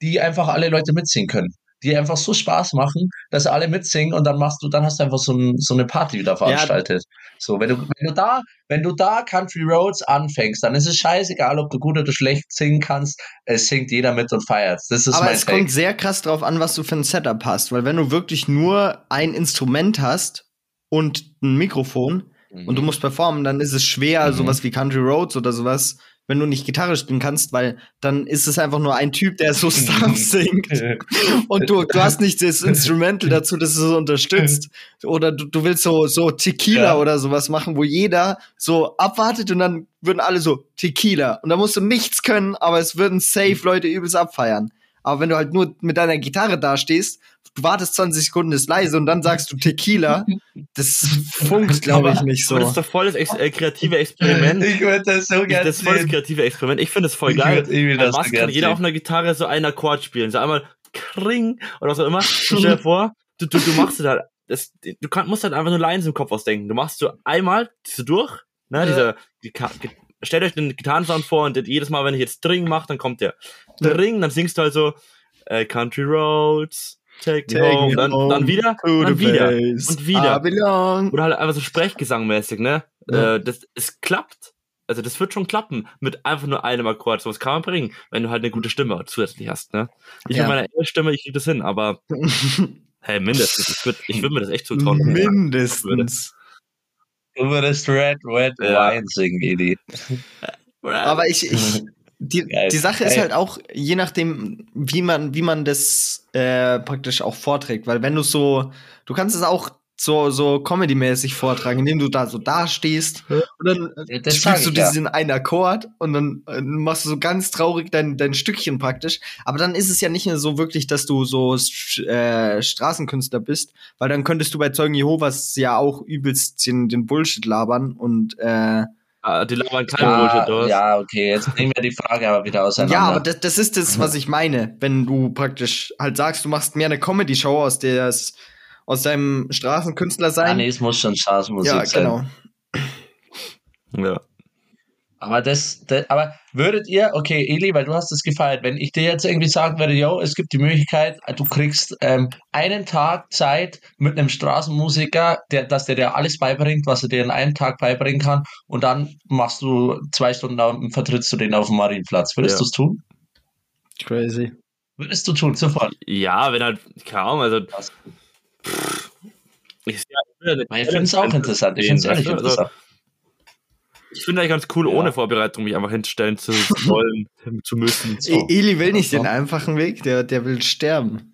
die einfach alle Leute mitsingen können. Die einfach so Spaß machen, dass alle mitsingen und dann machst du, dann hast du einfach so, ein, so eine Party wieder veranstaltet. So, wenn du, wenn du da, wenn du da Country Roads anfängst, dann ist es scheißegal, ob du gut oder schlecht singen kannst. Es singt jeder mit und feiert. Das ist Aber mein es Take. kommt sehr krass drauf an, was du für ein Setup hast. Weil wenn du wirklich nur ein Instrument hast und ein Mikrofon und du musst performen, dann ist es schwer, Mhm. sowas wie Country Roads oder sowas, wenn du nicht Gitarre spielen kannst, weil dann ist es einfach nur ein Typ, der so Stuff singt. Und du, du hast nicht das Instrumental dazu, das es so unterstützt. Oder du, du willst so, so Tequila Ja. oder sowas machen, wo jeder so abwartet und dann würden alle so Tequila. Und da musst du nichts können, aber es würden safe Leute übelst abfeiern. Aber wenn du halt nur mit deiner Gitarre dastehst, du wartest 20 Sekunden, ist leise und dann sagst du Tequila, das funkt, glaube ich, nicht so. Aber das ist doch voll das ex äh, kreative Experiment. Ich würde das so Ich, gerne das ist voll das kreative Experiment. Ich finde es voll Ich geil. Weil das was so kann jeder auf einer Gitarre so einen Akkord spielen? So einmal Kring oder was auch immer. Stell dir vor, du, du, du machst es halt, das, du kann, musst halt einfach nur Lines im Kopf ausdenken. Du machst so einmal, ziehst du durch, ne, Ja. dieser, die, stellt euch den Gitarrensound vor und jedes Mal, wenn ich jetzt Dring mache, dann kommt der Dring, dann singst du halt so äh, Country Roads, Take, Take home, me dann, home dann wieder, dann wieder und wieder. Oder halt einfach so Sprechgesangmäßig, ne? Ja. Äh, das, es klappt. Also das wird schon klappen mit einfach nur einem Akkord. So was kann man bringen, wenn du halt eine gute Stimme zusätzlich hast, ne? Ich Ja. mit meiner Stimme, ich krieg das hin, aber hey, mindestens. Ich würde ich würd mir das echt zutrauen. Mindestens. Du würdest Red, Red Ja. Wine singen, Eli. Aber ich, ich die, Geil. die Sache ist halt auch, je nachdem, wie man, wie man das äh, praktisch auch vorträgt, weil wenn du so, du kannst es auch so, so Comedy-mäßig vortragen, indem du da so dastehst und dann äh, das spielst du ich ja. diesen einen Akkord und dann äh, machst du so ganz traurig dein, dein Stückchen praktisch. Aber dann ist es ja nicht mehr so wirklich, dass du so äh, Straßenkünstler bist, weil dann könntest du bei Zeugen Jehovas ja auch übelst den, den Bullshit labern und äh, Ah, die labern kein Ja, Bullshit aus. ja, okay, jetzt nehmen wir die Frage aber wieder auseinander. Ja, aber das, das ist das, was ich meine, wenn du praktisch halt sagst, du machst mehr eine Comedy-Show aus der aus deinem Straßenkünstler ah, sein. nee, es muss schon Straßenmusik ja, sein. genau. Ja. Aber das, das, aber würdet ihr, okay, Eli, weil du hast es gefeiert, wenn ich dir jetzt irgendwie sagen würde, yo, es gibt die Möglichkeit, du kriegst ähm, einen Tag Zeit mit einem Straßenmusiker, der, dass der dir alles beibringt, was er dir in einem Tag beibringen kann, und dann machst du zwei Stunden lang und vertrittst du den auf dem Marienplatz. Würdest Ja. du es tun? Crazy. Würdest du tun, sofort. ja, wenn halt, kaum, also Krass. Ich, ja, ich finde es auch interessant. Ich finde es ehrlich also, interessant. ich finde eigentlich ganz cool, Ja. ohne Vorbereitung mich einfach hinstellen zu wollen, zu müssen. So. E Eli will nicht So. den einfachen Weg, der, der will sterben.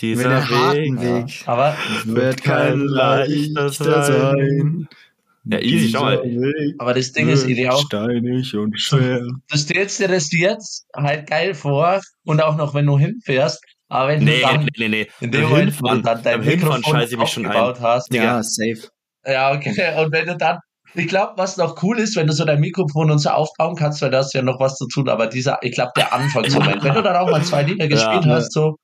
Dieser Wenn der harten Weg. Weg Aber wird kein leichter sein. Ja, easy, schau mal. Aber das Ding ist, Eli, auch, Steinig und schwer. du stellst dir das jetzt halt geil vor und auch noch, wenn du hinfährst, aber wenn Nee, du dann nee, nee, nee. in dem Moment, wo du dann dein Mikrofon scheiße ich mich schon ein. aufgebaut hast, Ja, safe. ja, okay, und wenn du dann, ich glaube, was noch cool ist, wenn du so dein Mikrofon und so aufbauen kannst, weil da hast du ja noch was zu tun, aber dieser, ich glaube, der Anfangsmoment, wenn du dann auch mal zwei Lieder gespielt Ja. hast, so,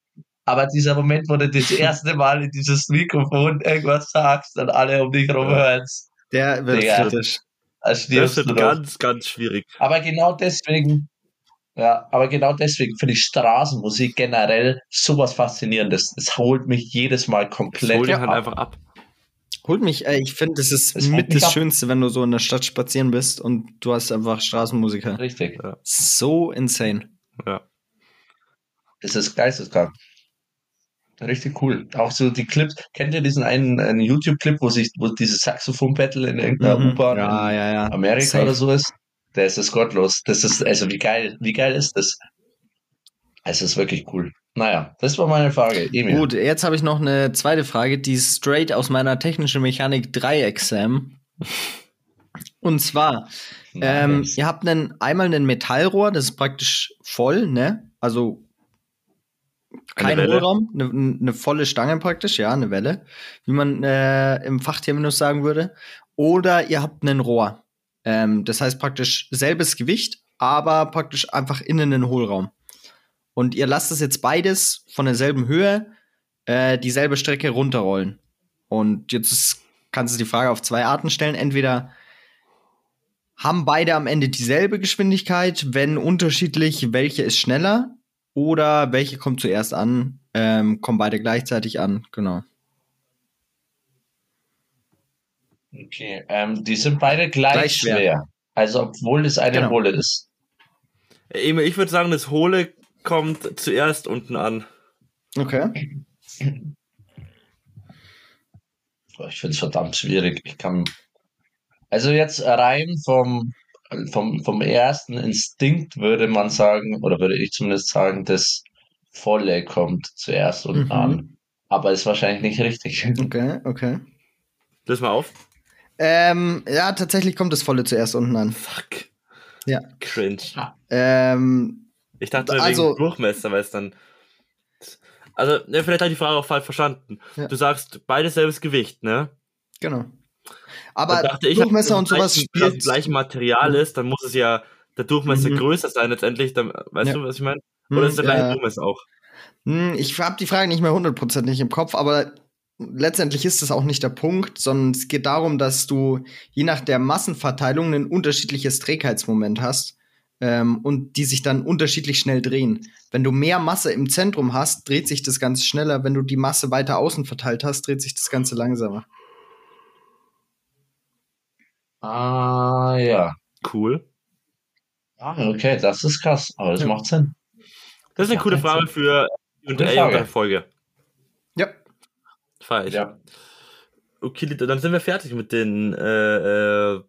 aber dieser Moment, wo du das erste Mal in dieses Mikrofon irgendwas sagst und alle um dich rum hören, Der wird kritisch. da Das wird ganz, ganz schwierig. Aber genau deswegen, ja, aber genau deswegen finde ich Straßenmusik generell sowas Faszinierendes. Es holt mich jedes Mal komplett holt halt ab. einfach ab. Holt mich, äh, ich finde, das ist Es mit das ab. Schönste, wenn du so in der Stadt spazieren bist und du hast einfach Straßenmusiker. Richtig. So insane. Ja. Das ist geisteskrank. Richtig cool. Auch so die Clips. Kennt ihr diesen einen, einen YouTube-Clip, wo sich, wo dieses Saxophon-Battle in irgendeiner Mhm. U-Bahn Ja, ja, ja. in Amerika Safe. oder so ist? Der ist das gottlos. Das ist, also wie geil, wie geil ist das? Es ist wirklich cool. Naja, das war meine Frage. Emil. Gut, jetzt habe ich noch eine zweite Frage, die ist straight aus meiner technischen Mechanik 3 Exam. Und zwar, ähm, ihr habt einen, einmal ein Metallrohr, das ist praktisch voll, ne? Also kein Welle. Hohlraum, eine, eine volle Stange praktisch, ja, eine Welle, wie man äh, im Fachterminus sagen würde. Oder ihr habt ein Rohr. Ähm, das heißt praktisch selbes Gewicht, aber praktisch einfach innen einen Hohlraum. Und ihr lasst es jetzt beides von derselben Höhe äh, dieselbe Strecke runterrollen. Und jetzt ist, kannst du die Frage auf zwei Arten stellen. Entweder haben beide am Ende dieselbe Geschwindigkeit, wenn unterschiedlich, welche ist schneller oder welche kommt zuerst an, ähm, kommen beide gleichzeitig an, genau. Okay, ähm, die sind beide gleich, Gleich schwer. schwer. Also, obwohl das eine Genau. Wolle ist. Emil, ich würde sagen, das Hohle kommt zuerst unten an. Okay. Ich finde es verdammt schwierig. Ich kann. Also jetzt rein vom, vom, vom ersten Instinkt würde man sagen, oder würde ich zumindest sagen, das Volle kommt zuerst unten Mhm. an. Aber ist wahrscheinlich nicht richtig. Okay, okay. Löse mal auf. Ähm, ja, tatsächlich kommt das Volle zuerst unten an. Fuck. Ja. Cringe. Ähm, Ich dachte Also- wegen Durchmesser, weil es dann. Also, ne, vielleicht habe ich die Frage auch falsch verstanden. Ja. Du sagst beides selbes Gewicht, ne? genau. Aber dachte ich, Durchmesser wenn und es sowas gleichen- wenn es spielt. gleichen Material ist, dann muss es ja der Durchmesser Mhm. größer sein letztendlich. Dann, weißt Ja. du, was ich meine? Oder ist der gleiche ja. Durchmesser auch? Hm, Ich habe die Frage nicht mehr hundertprozentig im Kopf, aber letztendlich ist das auch nicht der Punkt, sondern es geht darum, dass du je nach der Massenverteilung ein unterschiedliches Trägheitsmoment hast ähm, und die sich dann unterschiedlich schnell drehen. Wenn du mehr Masse im Zentrum hast, dreht sich das Ganze schneller. Wenn du die Masse weiter außen verteilt hast, dreht sich das Ganze langsamer. Ah, ja. Cool. Ah, okay, das ist krass, aber das Ja. macht Sinn. Das ist eine coole Frage für Q&A Frage. Folge. Ich. Ja. Okay, dann sind wir fertig mit den äh, äh,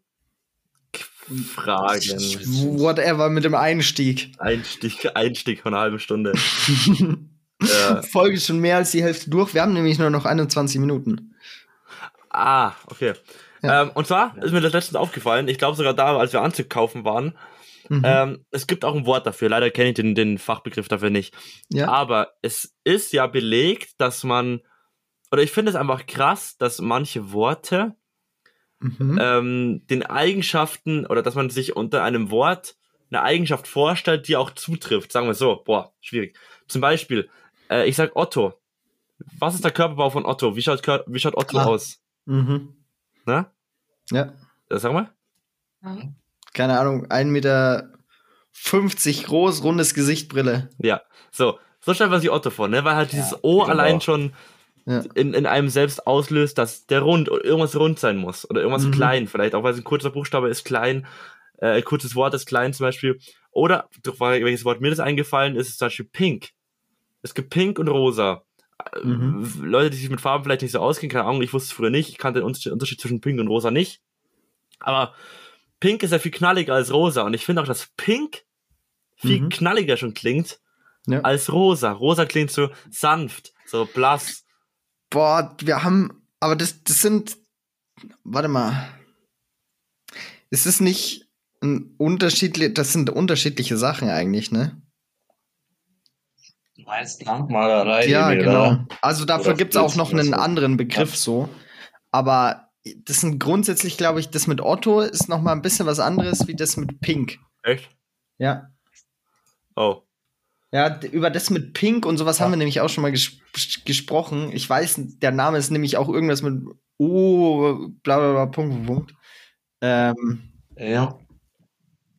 Fragen. Whatever mit dem Einstieg. Einstieg, Einstieg von einer halben Stunde. äh, Folge ist schon mehr als die Hälfte durch. Wir haben nämlich nur noch 21 Minuten. ah, okay. Ja. Ähm, und zwar ist mir das letztens aufgefallen, ich glaube sogar da, als wir Anzug kaufen waren, Mhm. ähm, es gibt auch ein Wort dafür. Leider kenne ich den, den Fachbegriff dafür nicht. ja. Aber es ist ja belegt, dass man, oder ich finde es einfach krass, dass manche Worte Mhm. ähm, den Eigenschaften oder dass man sich unter einem Wort eine Eigenschaft vorstellt, die auch zutrifft. Sagen wir so, boah, schwierig. Zum Beispiel, äh, ich sag Otto. Was ist der Körperbau von Otto? Wie schaut, wie schaut Otto Ah. aus? Mhm. Ne? Ja. Äh, Sag mal. Keine Ahnung, 1,50 Meter groß, rundes Gesicht, Brille. Ja, so. So stellt man sich Otto vor, ne? Weil halt dieses Ja, O genau. allein schon Ja. in, in einem selbst auslöst, dass der rund oder irgendwas rund sein muss. Oder irgendwas Mhm. klein, vielleicht auch weil es ein kurzer Buchstabe ist klein, äh, ein kurzes Wort ist klein zum Beispiel. Oder, durch welches Wort mir das eingefallen ist, ist zum Beispiel pink. Es gibt pink und rosa. Äh, Mhm. Leute, die sich mit Farben vielleicht nicht so auskennen, keine Ahnung, ich wusste es früher nicht, ich kannte den Unterschied Unterschied zwischen pink und rosa nicht. Aber pink ist ja viel knalliger als rosa und ich finde auch, dass pink viel Mhm. knalliger schon klingt Ja. als rosa. Rosa klingt so sanft, so blass. Boah, wir haben, aber das, das sind, warte mal. Ist es nicht ein unterschiedlich, das sind unterschiedliche Sachen eigentlich, ne? Du meinst Landmalerei? ja, genau. oder? Also dafür gibt es auch noch einen anderen Begriff so. Aber das sind grundsätzlich, glaube ich, das mit Otto ist noch mal ein bisschen was anderes wie das mit Pink. Echt? Ja. Oh. Ja, über das mit Pink und sowas Ja. haben wir nämlich auch schon mal ges gesprochen. Ich weiß, der Name ist nämlich auch irgendwas mit O, bla bla bla, Punkt, Punkt, Punkt. Ähm, Ja.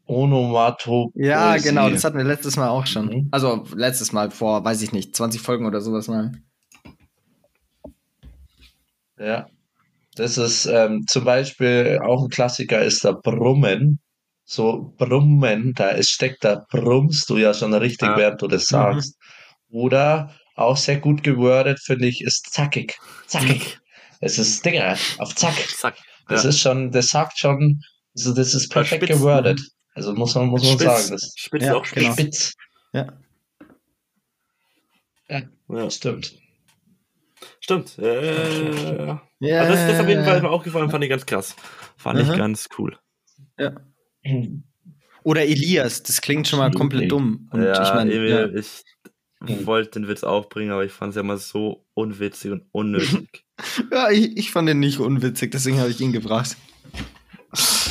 Onomatopoesie. ja, genau, das hatten wir letztes Mal auch schon. Mhm. Also letztes Mal vor, weiß ich nicht, 20 Folgen oder sowas mal. Ja. Das ist ähm, zum Beispiel auch ein Klassiker ist der Brummen. So Brummen, da ist, steckt da brummst du ja schon richtig, Ja. während du das sagst. Oder auch sehr gut gewordet, finde ich, ist zackig. Zackig. Es ist Digga, auf Zack. Zack. Das Ja. ist schon, das sagt schon, also das ist perfekt gewordet. Also muss man, muss man Spitz. sagen, das Spitz Ja, auch spitz. genau. spitz. Ja. Ja. Stimmt. Stimmt. Äh, Ja. also das, das auf jeden Fall ist mir aufgefallen, fand ich ganz krass. Fand ich Aha. ganz cool. Oder Elias, das klingt schon mal komplett dumm. Und ja, ich Emil, ja. ich wollte den Witz auch bringen, aber ich fand es ja mal so unwitzig und unnötig. ja, ich, ich fand den nicht unwitzig, deswegen habe ich ihn gebracht.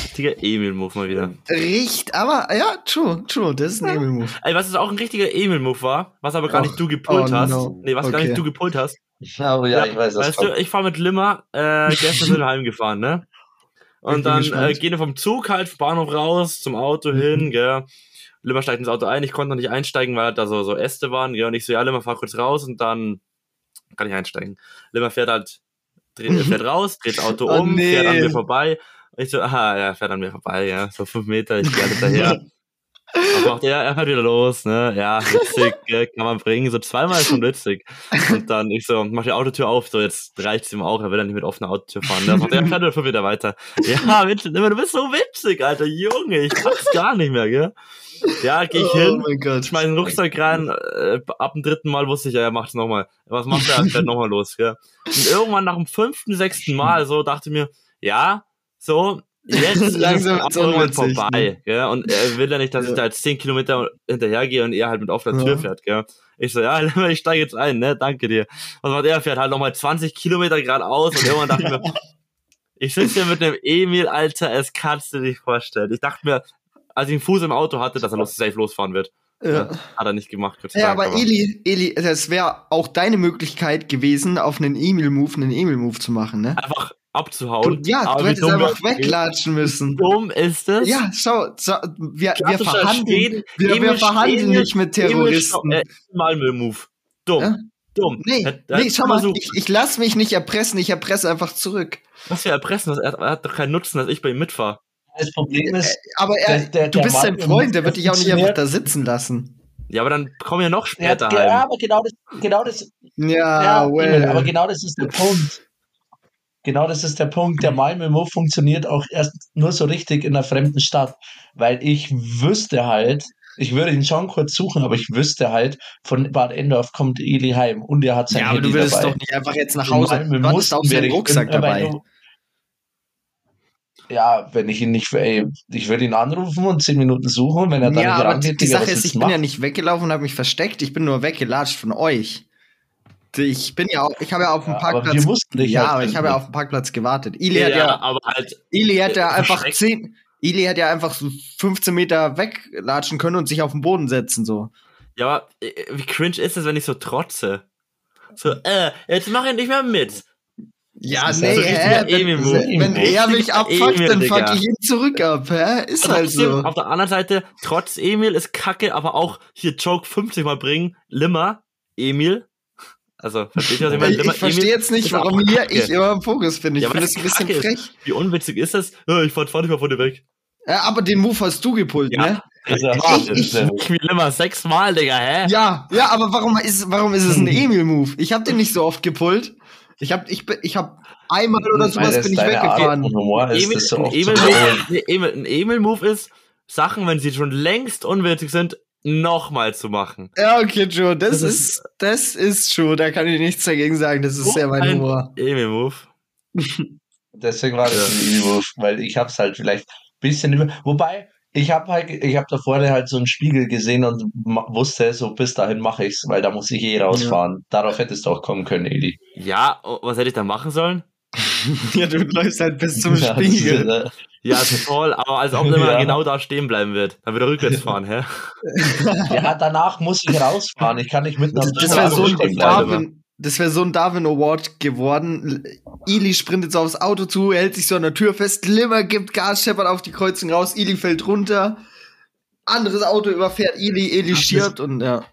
Richtiger Emil-Move mal wieder. Riecht, aber ja, true, true, das ist ein Emil-Move. Ey, was es auch ein richtiger Emil-Move war, was aber gar Och, nicht du gepult oh hast. no. Nee, was gar Okay. nicht du gepult hast. Aber ja, ich weiß, das Weißt du, ich fahre mit Limmer äh, gestern sind wir heimgefahren, ne? Und dann äh, gehen wir vom Zug halt vom Bahnhof raus zum Auto Mhm. hin, gell. Limmer steigt ins Auto ein, ich konnte noch nicht einsteigen, weil da so, so Äste waren, gell. Und ich so, ja, Limmer, fahr kurz raus und dann kann ich einsteigen. Limmer fährt halt, dreht, fährt raus, dreht das Auto Oh, um, nee. fährt an mir vorbei. Und ich so, aha, ja, fährt an mir vorbei, ja. So fünf Meter, ich gehe hinterher. Was macht er? Er fährt wieder los, ne? Ja, witzig, kann man bringen. So zweimal ist schon witzig. Und dann ich so, mach die Autotür auf, so jetzt reicht's ihm auch, er will ja nicht mit offener Autotür fahren. Ne? Sagt er, fährt wieder fünf Meter weiter. Ja, witzig, du bist so witzig, Alter, Junge, ich pack's gar nicht mehr, gell? Ja, geh ich Oh hin, mein Gott. schmeiß den Rucksack rein, äh, ab dem dritten Mal wusste ich, ja, er macht's nochmal. Was macht er? Er fährt nochmal los, gell? Und irgendwann nach dem fünften, sechsten Mal so dachte ich mir, ja, so, jetzt Langsam ist es irgendwann unwitzig, vorbei, gell? Und er will ja nicht, dass Ja. ich da jetzt zehn Kilometer hinterhergehe und er halt mit offener Tür Ja. fährt, gell? Ich so, ja, ich steige jetzt ein, ne? Danke dir. Was macht er? Fährt halt nochmal 20 Kilometer geradeaus und irgendwann dachte ich mir, ich sitze hier mit einem Emil, Alter, es kannst du dir nicht vorstellen. Ich dachte mir, als ich einen Fuß im Auto hatte, dass er los, safe losfahren wird. Ja. Hat er nicht gemacht. Gott Ja, Dank, aber Eli, Eli, das wäre auch deine Möglichkeit gewesen, auf einen Emil-Move einen Emil-Move zu machen, ne? Einfach Du, abzuhauen. ja, aber du hättest einfach weglatschen müssen. Dumm ist es. Ja, schau, schau wir, wir verhandeln, Schweden- wir, wir verhandeln nicht mit Terroristen. Äh, Malmö-Move. Dumm. Ja? Dumm. Nee, hätt nee, schau mal, so- ich, ich lass mich nicht erpressen, ich erpresse einfach zurück. Was für erpressen? Er hat, er hat doch keinen Nutzen, dass ich bei ihm mitfahre. Das Problem ist, Aber er, Der- der- du bist sein Freund, der wird dich auch nicht einfach da sitzen lassen. Ja, aber dann kommen wir noch ja, später ja, heim. aber genau das, genau das, Ja, ja, well. Aber genau das ist der Punkt. Genau das ist der Punkt. Der Malmö Move funktioniert auch erst nur so richtig in einer fremden Stadt, weil ich wüsste halt, ich würde ihn schon kurz suchen, aber ich wüsste halt, von Bad Endorf kommt Eli heim und er hat sein ja, aber Handy du würdest dabei. doch nicht einfach jetzt nach In Hause. Malmö Du mussten auch seinen Rucksack weil dabei. du- Ja, wenn ich ihn nicht, ey, ich würde ihn anrufen und zehn Minuten suchen, wenn er dann Ja, nicht aber rangeht, die Sache ist, ich bin ja machen? nicht weggelaufen und habe mich versteckt, ich bin nur weggelatscht von euch. Ich bin ja auch, ich habe ja auf dem Ja, aber Parkplatz. wir mussten dich ja, halt aber ich habe ja auf dem Parkplatz gewartet. Ili Ja, hat ja, aber halt, Ili hat ja äh, einfach. 10, Ili hat ja einfach so 15 Meter weglatschen können und sich auf den Boden setzen, so. ja, aber äh, wie cringe ist es, wenn ich so trotze? So, äh, jetzt mach ich nicht mehr mit. Ja, Das nee, hä? Wenn, wenn er mich abfuckt, Emil, dann fuck ich ihn zurück ab, hä? Ist halt Trotzdem, so. auf der anderen Seite, trotz Emil ist kacke, aber auch hier Joke 50 mal bringen. Limmer, Emil. Also, versteht ihr, was ich meine? Ich, ich verstehe jetzt nicht, warum hier kacke. ich immer im Fokus bin. Ich Ja, finde das ein bisschen ist. frech. Wie unwitzig ist das? Ich fahr 20 mal von dir weg. Ja, aber den Move hast du gepult, Ja. ne? Also, Ich- ich- ja- Ich wie Limmer, sechsmal, Digga, hä? Ja, ja, aber warum ist, warum ist es ein Emil-Move? Ich habe den nicht so oft gepult. Ich habe ich, bin- ich hab einmal oder weil sowas bin ich weggefahren. Emil, so ein Emil-Move ist, Sachen, wenn sie schon längst unwitzig sind, nochmal zu machen. Ja, okay, Joe, das, Das ist, das ist Joe, da kann ich nichts dagegen sagen. Das ist So sehr mein ein Humor. Emil-Move. Deswegen war das Ja. ein E-Move, weil ich hab's halt vielleicht ein bisschen über. Wobei, ich habe halt, ich habe da vorne halt so einen Spiegel gesehen und wusste, so bis dahin mache ich's, weil da muss ich eh rausfahren. Darauf hättest du auch kommen können, Eli. Ja, oh, was hätte ich da machen sollen? Ja, du läufst halt bis zum Ja, das Spiegel. ist, Ja, also voll, aber als ob immer Ja. genau da stehen bleiben wird. Dann wieder rückwärts fahren, hä? Ja, danach muss ich rausfahren. Ich kann nicht mitten auf der Das wäre so ein das wäre so ein Darwin Award geworden. Ili sprintet so aufs Auto zu, hält sich so an der Tür fest, Limmer gibt Gas, scheppert auf die Kreuzung raus, Ili fällt runter, anderes Auto überfährt Ili, Ili stirbt und ja.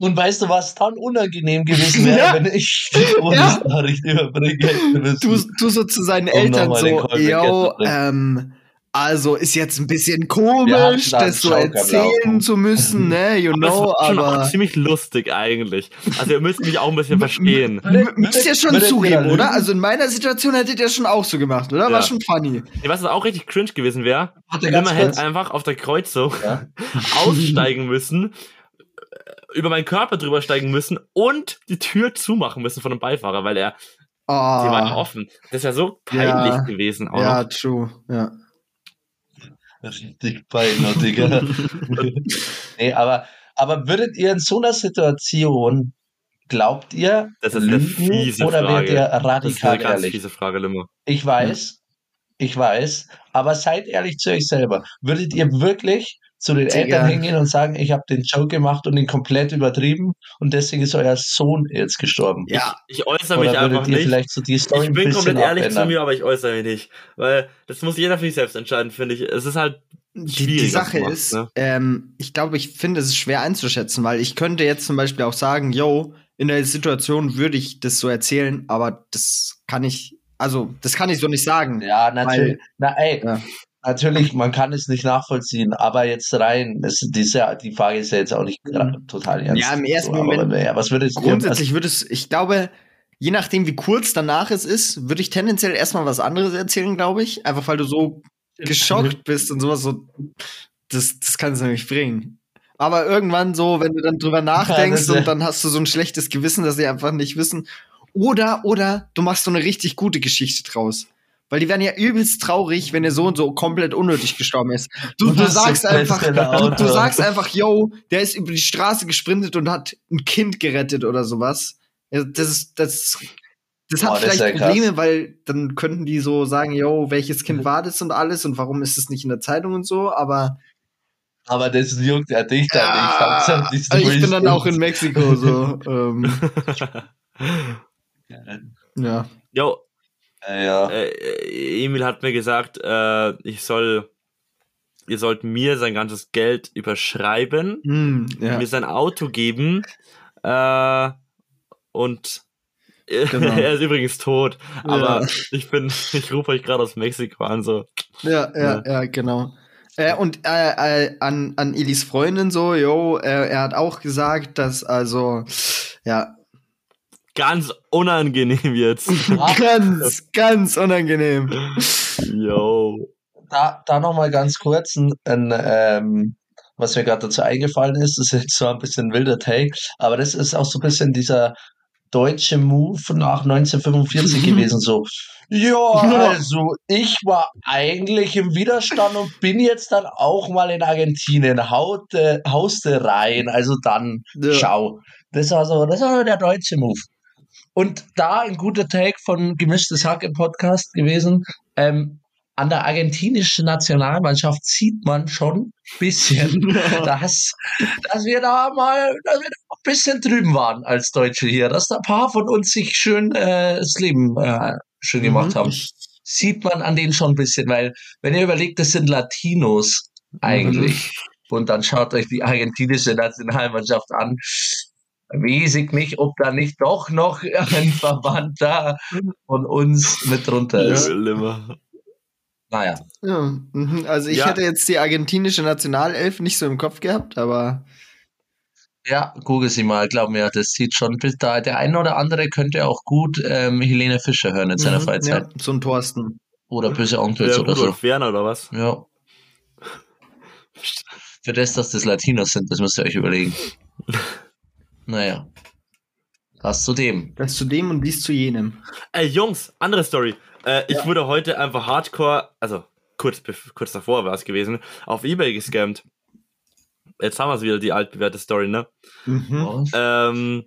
Und weißt du, was dann unangenehm gewesen wäre, Ja. wenn ich die Bundesnachricht überbringen hätte Du, du so zu seinen Um Eltern so, yo, ähm, also ist jetzt ein bisschen komisch, das so erzählen zu müssen, ne, you Aber know, war schon auch aber ziemlich lustig eigentlich. Also ihr müsst mich auch ein bisschen verstehen. Müsst ihr schon zugeben, oder? Also in meiner Situation hättet ihr schon auch so gemacht, oder? War Ja. schon funny. Nee, was auch richtig cringe gewesen wäre, ganz Limmer hätte kurz. einfach auf der Kreuzung Ja. aussteigen müssen, über meinen Körper drüber steigen müssen und die Tür zumachen müssen von dem Beifahrer, weil er, die war ja Oh, offen. Das wäre so peinlich Ja. gewesen auch ja, noch. true, ja. Richtig peinlich, Digga. nee, aber, aber würdet ihr in so einer Situation, glaubt ihr, Das ist eine lügen fiese oder Frage. wärt ihr Das ist radikal eine ganz ehrlich? fiese Frage, Limmer. Ich weiß, ich weiß, aber seid ehrlich zu euch selber. Würdet ihr wirklich zu den Digga. Eltern hingehen und sagen, ich habe den Joke gemacht und ihn komplett übertrieben und deswegen ist euer Sohn jetzt gestorben? Ja, Ich äußere mich einfach nicht. vielleicht so die Story Ich bin komplett ehrlich zu abändern? mir, aber ich äußere mich nicht. Weil das muss jeder für sich selbst entscheiden, finde ich. Es ist halt die, schwierig. die Sache du machst, ist, ne? ähm, ich glaube, ich finde es ist schwer einzuschätzen, weil ich könnte jetzt zum Beispiel auch sagen, yo, in der Situation würde ich das so erzählen, aber das kann ich, also das kann ich so nicht sagen. Ja, natürlich. Na, ey, Ja. Natürlich, man kann es nicht nachvollziehen, aber jetzt rein, es, diese, die Frage ist ja jetzt auch nicht gra- total ernst. Ja, im ersten so, aber, Moment ja, was würdet ihr, Grundsätzlich würde es, ich glaube, je nachdem, wie kurz danach es ist, würde ich tendenziell erstmal was anderes erzählen, glaube ich. Einfach weil du so geschockt bist und sowas so. Das, das kann es nämlich bringen. Aber irgendwann so, wenn du dann drüber nachdenkst und dann hast du so ein schlechtes Gewissen, dass sie einfach nicht wissen. Oder, oder du machst so eine richtig gute Geschichte draus. Weil die werden ja übelst traurig, wenn der so und so komplett unnötig gestorben ist. Du, du sagst einfach, du, du sagst einfach, yo, der ist über die Straße gesprintet und hat ein Kind gerettet oder sowas. Ja, das ist, das, das Boah, hat das ist vielleicht ja krass. Probleme, weil dann könnten die so sagen, yo, welches Kind war das und alles und warum ist es nicht in der Zeitung und so, aber Aber das juckt ja dich dann nicht. Ja, Hauptsache, die also ich bin dann auch in Mexiko so. ähm, ja. Jo, Ja, äh, Emil hat mir gesagt, äh, ich soll, ihr sollt mir sein ganzes Geld überschreiben, Hm, ja. mir sein Auto geben, äh, und Genau. er ist übrigens tot, aber Ja. ich bin, ich rufe euch gerade aus Mexiko an, so. Ja, ja, ja, genau. Äh, und äh, äh, an, an Elis Freundin so, yo, äh, er hat auch gesagt, dass also, ja, Ganz unangenehm jetzt. Ganz, ganz unangenehm. Yo. da, da nochmal ganz kurz ein, ein ähm, was mir gerade dazu eingefallen ist, das ist jetzt zwar ein bisschen wilder Take, aber das ist auch so ein bisschen dieser deutsche Move nach 1945 gewesen, so. Ja, also ich war eigentlich im Widerstand und bin jetzt dann auch mal in Argentinien, haute, hauste rein, also dann Ja. schau. Das war so, das war so der deutsche Move. Und da ein guter Take von Gemischtes Hack im Podcast gewesen. Ähm, an der argentinischen Nationalmannschaft sieht man schon ein bisschen, dass, dass wir da mal, dass wir da ein bisschen drüben waren als Deutsche hier, dass da ein paar von uns sich schön äh, das Leben äh, schön gemacht Mhm. haben. Sieht man an denen schon ein bisschen, weil wenn ihr überlegt, das sind Latinos eigentlich. Und dann schaut euch die argentinische Nationalmannschaft an. Weiß ich nicht, ob da nicht doch noch ein Verwandter von uns mit drunter ist. Schlimmer. Naja. Ja, mhm. also ich Ja. hätte jetzt die argentinische Nationalelf nicht so im Kopf gehabt, aber Ja, google sie mal, glaub mir, das sieht schon bis da. Der eine oder andere könnte auch gut ähm, Helene Fischer hören in seiner Mhm, Freizeit. Ja, so ein Thorsten. Oder böse Onkels Ja, oder so. Rudolf Werner oder was? Ja. Für das, dass das Latinos sind, das müsst ihr euch überlegen. Naja. Das zu dem. Das zu dem und dies zu jenem. Ey, Jungs, andere Story. Äh, ich Ja. wurde heute einfach hardcore, also kurz, kurz davor war es gewesen, auf Ebay gescammt. Jetzt haben wir es wieder, die altbewährte Story, ne? Mhm. Ähm,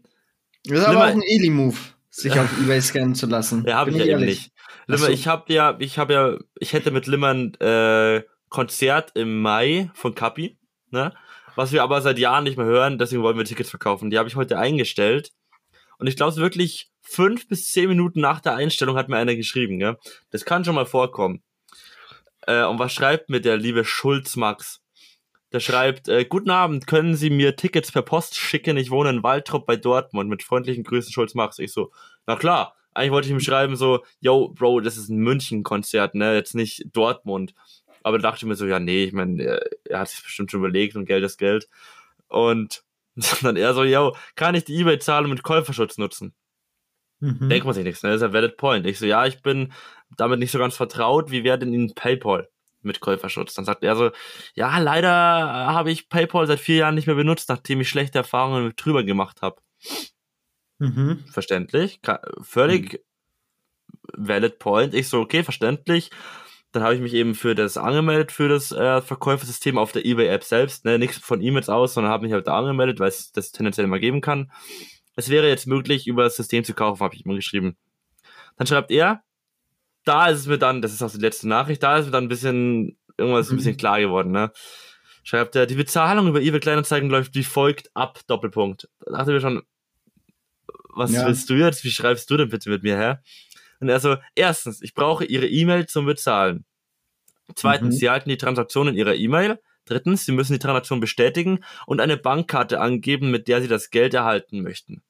Das ist aber auch ein Eli-Move, sich auf Ebay scannen zu lassen. ja, habe ich ja eben ehrlich. nicht. Limmer, so. ich habe ja, ich habe ja, ich hätte mit Limmern äh, Konzert im Mai von Kapi, ne? Was wir aber seit Jahren nicht mehr hören, deswegen wollen wir Tickets verkaufen. Die habe ich heute eingestellt. Und ich glaube, wirklich fünf bis zehn Minuten nach der Einstellung hat mir einer geschrieben, gell? Das kann schon mal vorkommen. Äh, und was schreibt mir der liebe Schulz Max? Der schreibt, äh, guten Abend, können Sie mir Tickets per Post schicken? Ich wohne in Waldrop bei Dortmund. Mit freundlichen Grüßen, Schulz Max. Ich so, na klar. Eigentlich wollte ich ihm schreiben so, yo, Bro, das ist ein München-Konzert, ne? Jetzt nicht Dortmund. Aber da dachte ich mir so, ja, nee, ich meine, er, er hat sich bestimmt schon überlegt und Geld ist Geld. Und dann er so, yo, kann ich die Ebay-Zahlung mit Käuferschutz nutzen? Mhm. Denkt man sich nichts, ne? Das ist ein valid point. Ich so, ja, ich bin damit nicht so ganz vertraut. Wie wäre denn Ihnen PayPal mit Käuferschutz? Dann sagt er so, ja, leider habe ich PayPal seit vier Jahren nicht mehr benutzt, nachdem ich schlechte Erfahrungen mit drüber gemacht habe. Mhm. Verständlich. Völlig valid point. Ich so, okay, verständlich. Dann habe ich mich eben für das angemeldet, für das äh, Verkäufersystem auf der eBay-App selbst. Ne? Nichts von ihm jetzt aus, sondern habe mich halt da angemeldet, weil es das tendenziell immer geben kann. Es wäre jetzt möglich, über das System zu kaufen, habe ich ihm geschrieben. Dann schreibt er, da ist es mir dann, das ist auch die letzte Nachricht, da ist mir dann ein bisschen, irgendwas ein bisschen klar geworden, ne? Schreibt er, die Bezahlung über eBay Kleinanzeigen läuft wie folgt ab, Doppelpunkt. Da dachte ich mir schon, was Ja. willst du jetzt? Wie schreibst du denn bitte mit mir, hä? Und er so, erstens, ich brauche Ihre E-Mail zum Bezahlen. Zweitens, Mhm. Sie halten die Transaktion in Ihrer E-Mail. Drittens, Sie müssen die Transaktion bestätigen und eine Bankkarte angeben, mit der Sie das Geld erhalten möchten.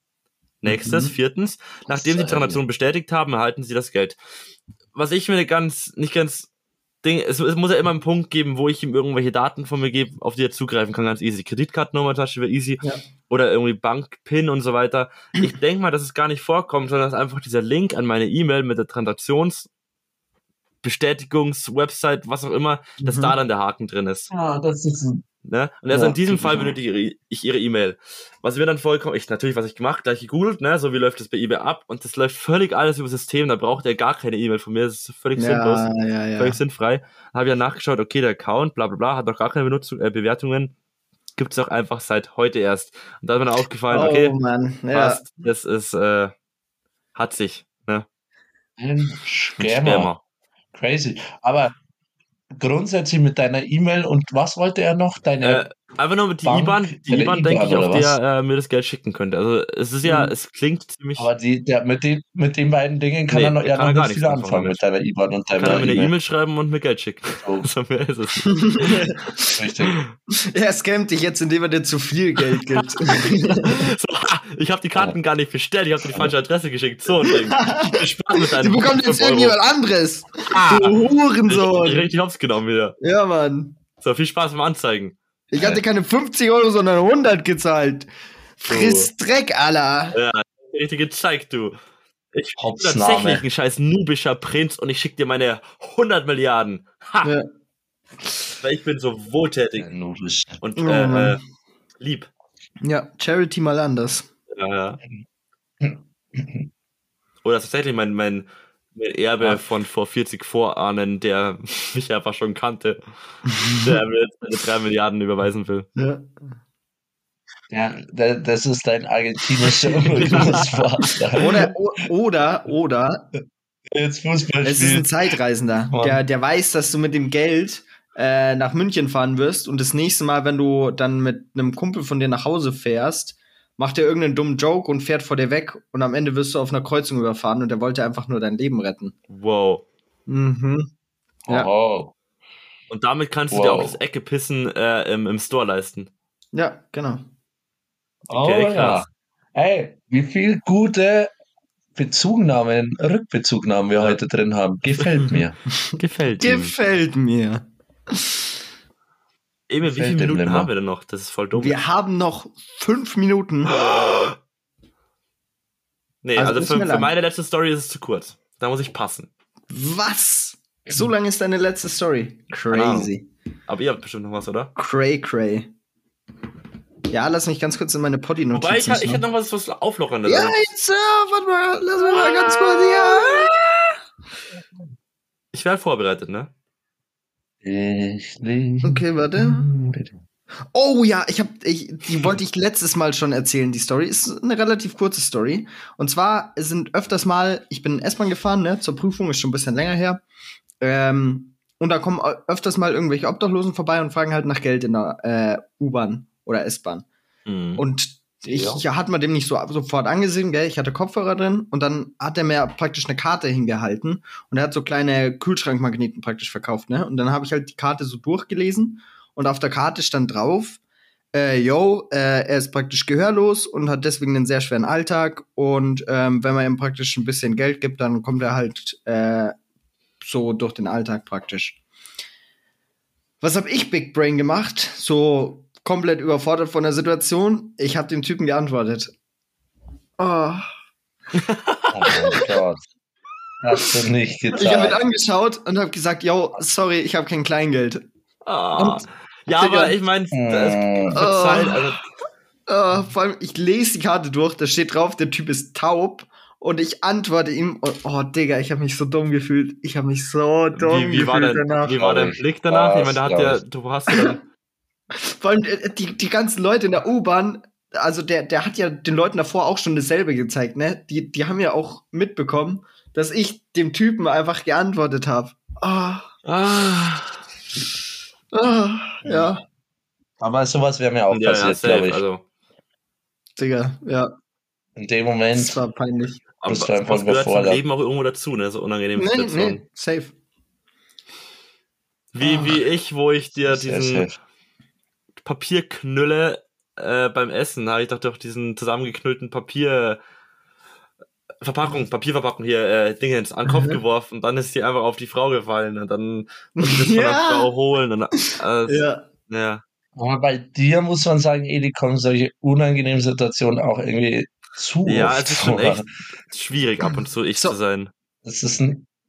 Nächstes, Mhm. viertens, nachdem Sie die Transaktion bestätigt haben, erhalten Sie das Geld. Was ich mir ganz, nicht ganz, Ding, es, es muss ja immer einen Punkt geben, wo ich ihm irgendwelche Daten von mir gebe, auf die er zugreifen kann, ganz easy. Kreditkartennummer Beispiel wäre easy. Ja. Oder irgendwie Bankpin und so weiter. Ich denke mal, dass es gar nicht vorkommt, sondern dass einfach dieser Link an meine E-Mail mit der Transaktions- Bestätigungs-Website, was auch immer, dass Mhm. da dann der Haken drin ist. Ja, das ist ein Ne? Und also Ja, in diesem. Fall benötige ich ihre E-Mail. Was mir dann vollkommen, ich natürlich, was ich gemacht, gleich gegoogelt, ne, so wie läuft das bei eBay ab und das läuft völlig alles über System, da braucht er gar keine E-Mail von mir, das ist völlig sinnlos, Ja, ja, ja. völlig sinnfrei. Habe ja nachgeschaut, okay, der Account, bla bla bla, hat doch gar keine Benutzung, äh, Bewertungen, gibt's doch einfach seit heute erst. Und da ist mir dann aufgefallen, Oh okay, Mann, passt, das ist, äh, hat sich, ne? ein Scammer. Crazy. Aber grundsätzlich mit deiner E-Mail und was wollte er noch? Deine Äh, einfach nur mit die IBAN, die IBAN, denke ich, auf der er mir das Geld schicken könnte. Also es ist ja, Mhm. es klingt ziemlich. aber die, der, mit, den, mit den beiden Dingen kann Nee, er noch, ja kann noch gar nicht nichts viel anfangen mit deiner IBAN und kann deiner er mir eine E-Mail. Schreiben und mir Geld schicken. So, So mehr ist es richtig. er scammt dich jetzt, indem er dir zu viel Geld gibt. so, ha, ich habe die Karten gar nicht bestellt, ich habe die falsche Adresse geschickt. So ein Ding. Viel Spaß mit Die deinem bekommt jetzt 5 Euro. irgendjemand anderes. Ah, Du Hurensohn. richtig hops genommen wieder. Ja, Mann. So, viel Spaß beim Anzeigen. Ich hatte keine 50 Euro, sondern 100 gezahlt. Friss Dreck, Alter. Ja, richtig gezeigt, du. Ich bin tatsächlich ein scheiß nubischer Prinz und ich schick dir meine 100 Milliarden. Ha! Ja. Weil ich bin so wohltätig das- und Oh, äh, äh, lieb. ja, Charity mal anders. Ja, ja. Oder tatsächlich mein, mein Erbe Ja. von vor 40 Vorahnen, der mich einfach schon kannte, der mir jetzt seine 3 Milliarden überweisen will. Ja. Ja, da- das ist dein argentinischer Urgroßvater. Oder, oder, oder, Jetzt Fußball es ist ein. Zeitreisender, Mann. der, der weiß, dass du mit dem Geld äh, nach München fahren wirst und das nächste Mal, wenn du dann mit einem Kumpel von dir nach Hause fährst, macht er irgendeinen dummen Joke und fährt vor dir weg und am Ende wirst du auf einer Kreuzung überfahren und er wollte einfach nur dein Leben retten. Wow. Mhm. Ja. Oh. Und damit kannst du dir auch Wow. das Ecke pissen äh, im, im Store leisten. Ja, genau. Oh Okay, ja. krass. Ey, wie viel gute Bezugnahmen, Rückbezugnahmen wir heute drin haben. Gefällt mir. Gefällt ihm. Gefällt mir. Emil, wie viele Minuten haben wir denn noch? Das ist voll dumm. Wir haben noch fünf Minuten. nee, Also also, für, für meine letzte Story ist es zu kurz. Da muss ich passen. Was? So lange ist deine letzte Story. Crazy. Aber ihr habt bestimmt noch was, oder? Cray, cray. Ja, lass mich ganz kurz in meine potty notizen Wobei, ich, ich hätte noch was, was Auflockerndes. Ja, jetzt, äh, warte mal, lass mich mal ganz kurz hier. Ich wäre vorbereitet, ne? Okay, warte. Oh ja, ich hab, ich, die wollte ich letztes Mal schon erzählen, die Story. Ist eine relativ kurze Story. Und zwar sind öfters mal, ich bin in S-Bahn gefahren, ne, zur Prüfung, ist schon ein bisschen länger her. Ähm, und da kommen öfters mal irgendwelche Obdachlosen vorbei und fragen halt nach Geld in der äh, U-Bahn oder S-Bahn. Mhm. Und ich Ja. ja. hat man dem nicht so sofort angesehen, gell? Ich hatte Kopfhörer drin und dann hat er mir praktisch eine Karte hingehalten und er hat so kleine Kühlschrankmagneten praktisch verkauft, ne? Und dann habe ich halt die Karte so durchgelesen und auf der Karte stand drauf, äh, yo, äh, er ist praktisch gehörlos und hat deswegen einen sehr schweren Alltag und ähm, wenn man ihm praktisch ein bisschen Geld gibt, dann kommt er halt äh, so durch den Alltag praktisch. Was habe ich Big Brain gemacht? So komplett überfordert von der Situation. Ich habe dem Typen geantwortet. Oh. Oh mein Gott. Hast du nicht Ich habe ihn getan. angeschaut und habe gesagt, yo, sorry, ich habe kein Kleingeld. Und- ja, aber ich meine, Äh. verzeiht, Oh. also, Oh, vor allem, ich lese die Karte durch, da steht drauf, der Typ ist taub. Und ich antworte ihm, und, oh Digga, ich habe mich so dumm gefühlt. Ich habe mich so dumm wie, wie, war gefühlt dein, danach. wie war dein. Blick danach? Ich meine, da hat der, glaub du hast ja dann, Vor allem äh, die, die ganzen Leute in der U-Bahn, also der, der hat ja den Leuten davor auch schon dasselbe gezeigt, ne? Die, die haben ja auch mitbekommen, dass ich dem Typen einfach geantwortet habe. Ah, ah, ah, ja, Aber sowas wäre mir auch ja, ja, passiert, safe, glaube ich. also, Digga, ja, In dem das Moment. war peinlich. aber das du einfach gehört zum. Leben auch irgendwo dazu, ne, so unangenehme Nee, Situationen. nee, safe. Wie, Ah. wie ich, wo ich dir diesen safe. Papierknülle äh, beim Essen, habe ich doch durch diesen zusammengeknüllten Papier Verpackung, Papierverpackung hier, äh, Dingens an den Kopf Mhm. geworfen und dann ist die einfach auf die Frau gefallen und dann muss ich das von der Ja. Frau holen und äh, ja. Ja, ja. Aber bei dir muss man sagen, Edi, kommen solche unangenehmen Situationen auch irgendwie zu. Ja, oft es ist schon vor. echt schwierig ab und zu ich So. zu sein. Das ist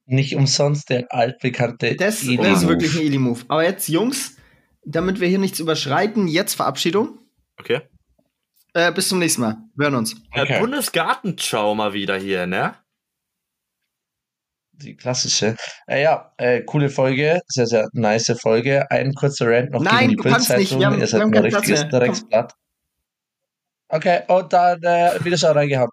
nicht umsonst der altbekannte das, das ist wirklich ein Eli-Move. Aber jetzt, Jungs, damit wir hier nichts überschreiten, jetzt Verabschiedung. Okay. Äh, bis zum nächsten Mal. Wir hören uns. Okay. Bundesgartenschau mal wieder hier, ne? Die klassische. Äh, ja, äh, coole Folge, sehr, sehr nice Folge. Ein kurzer Rant noch Nein, gegen die du kannst nicht. Bildzeitung. Wir haben- Ihr seid ein richtiges. Drecksblatt. Okay, und dann äh, wieder schon reingehauen.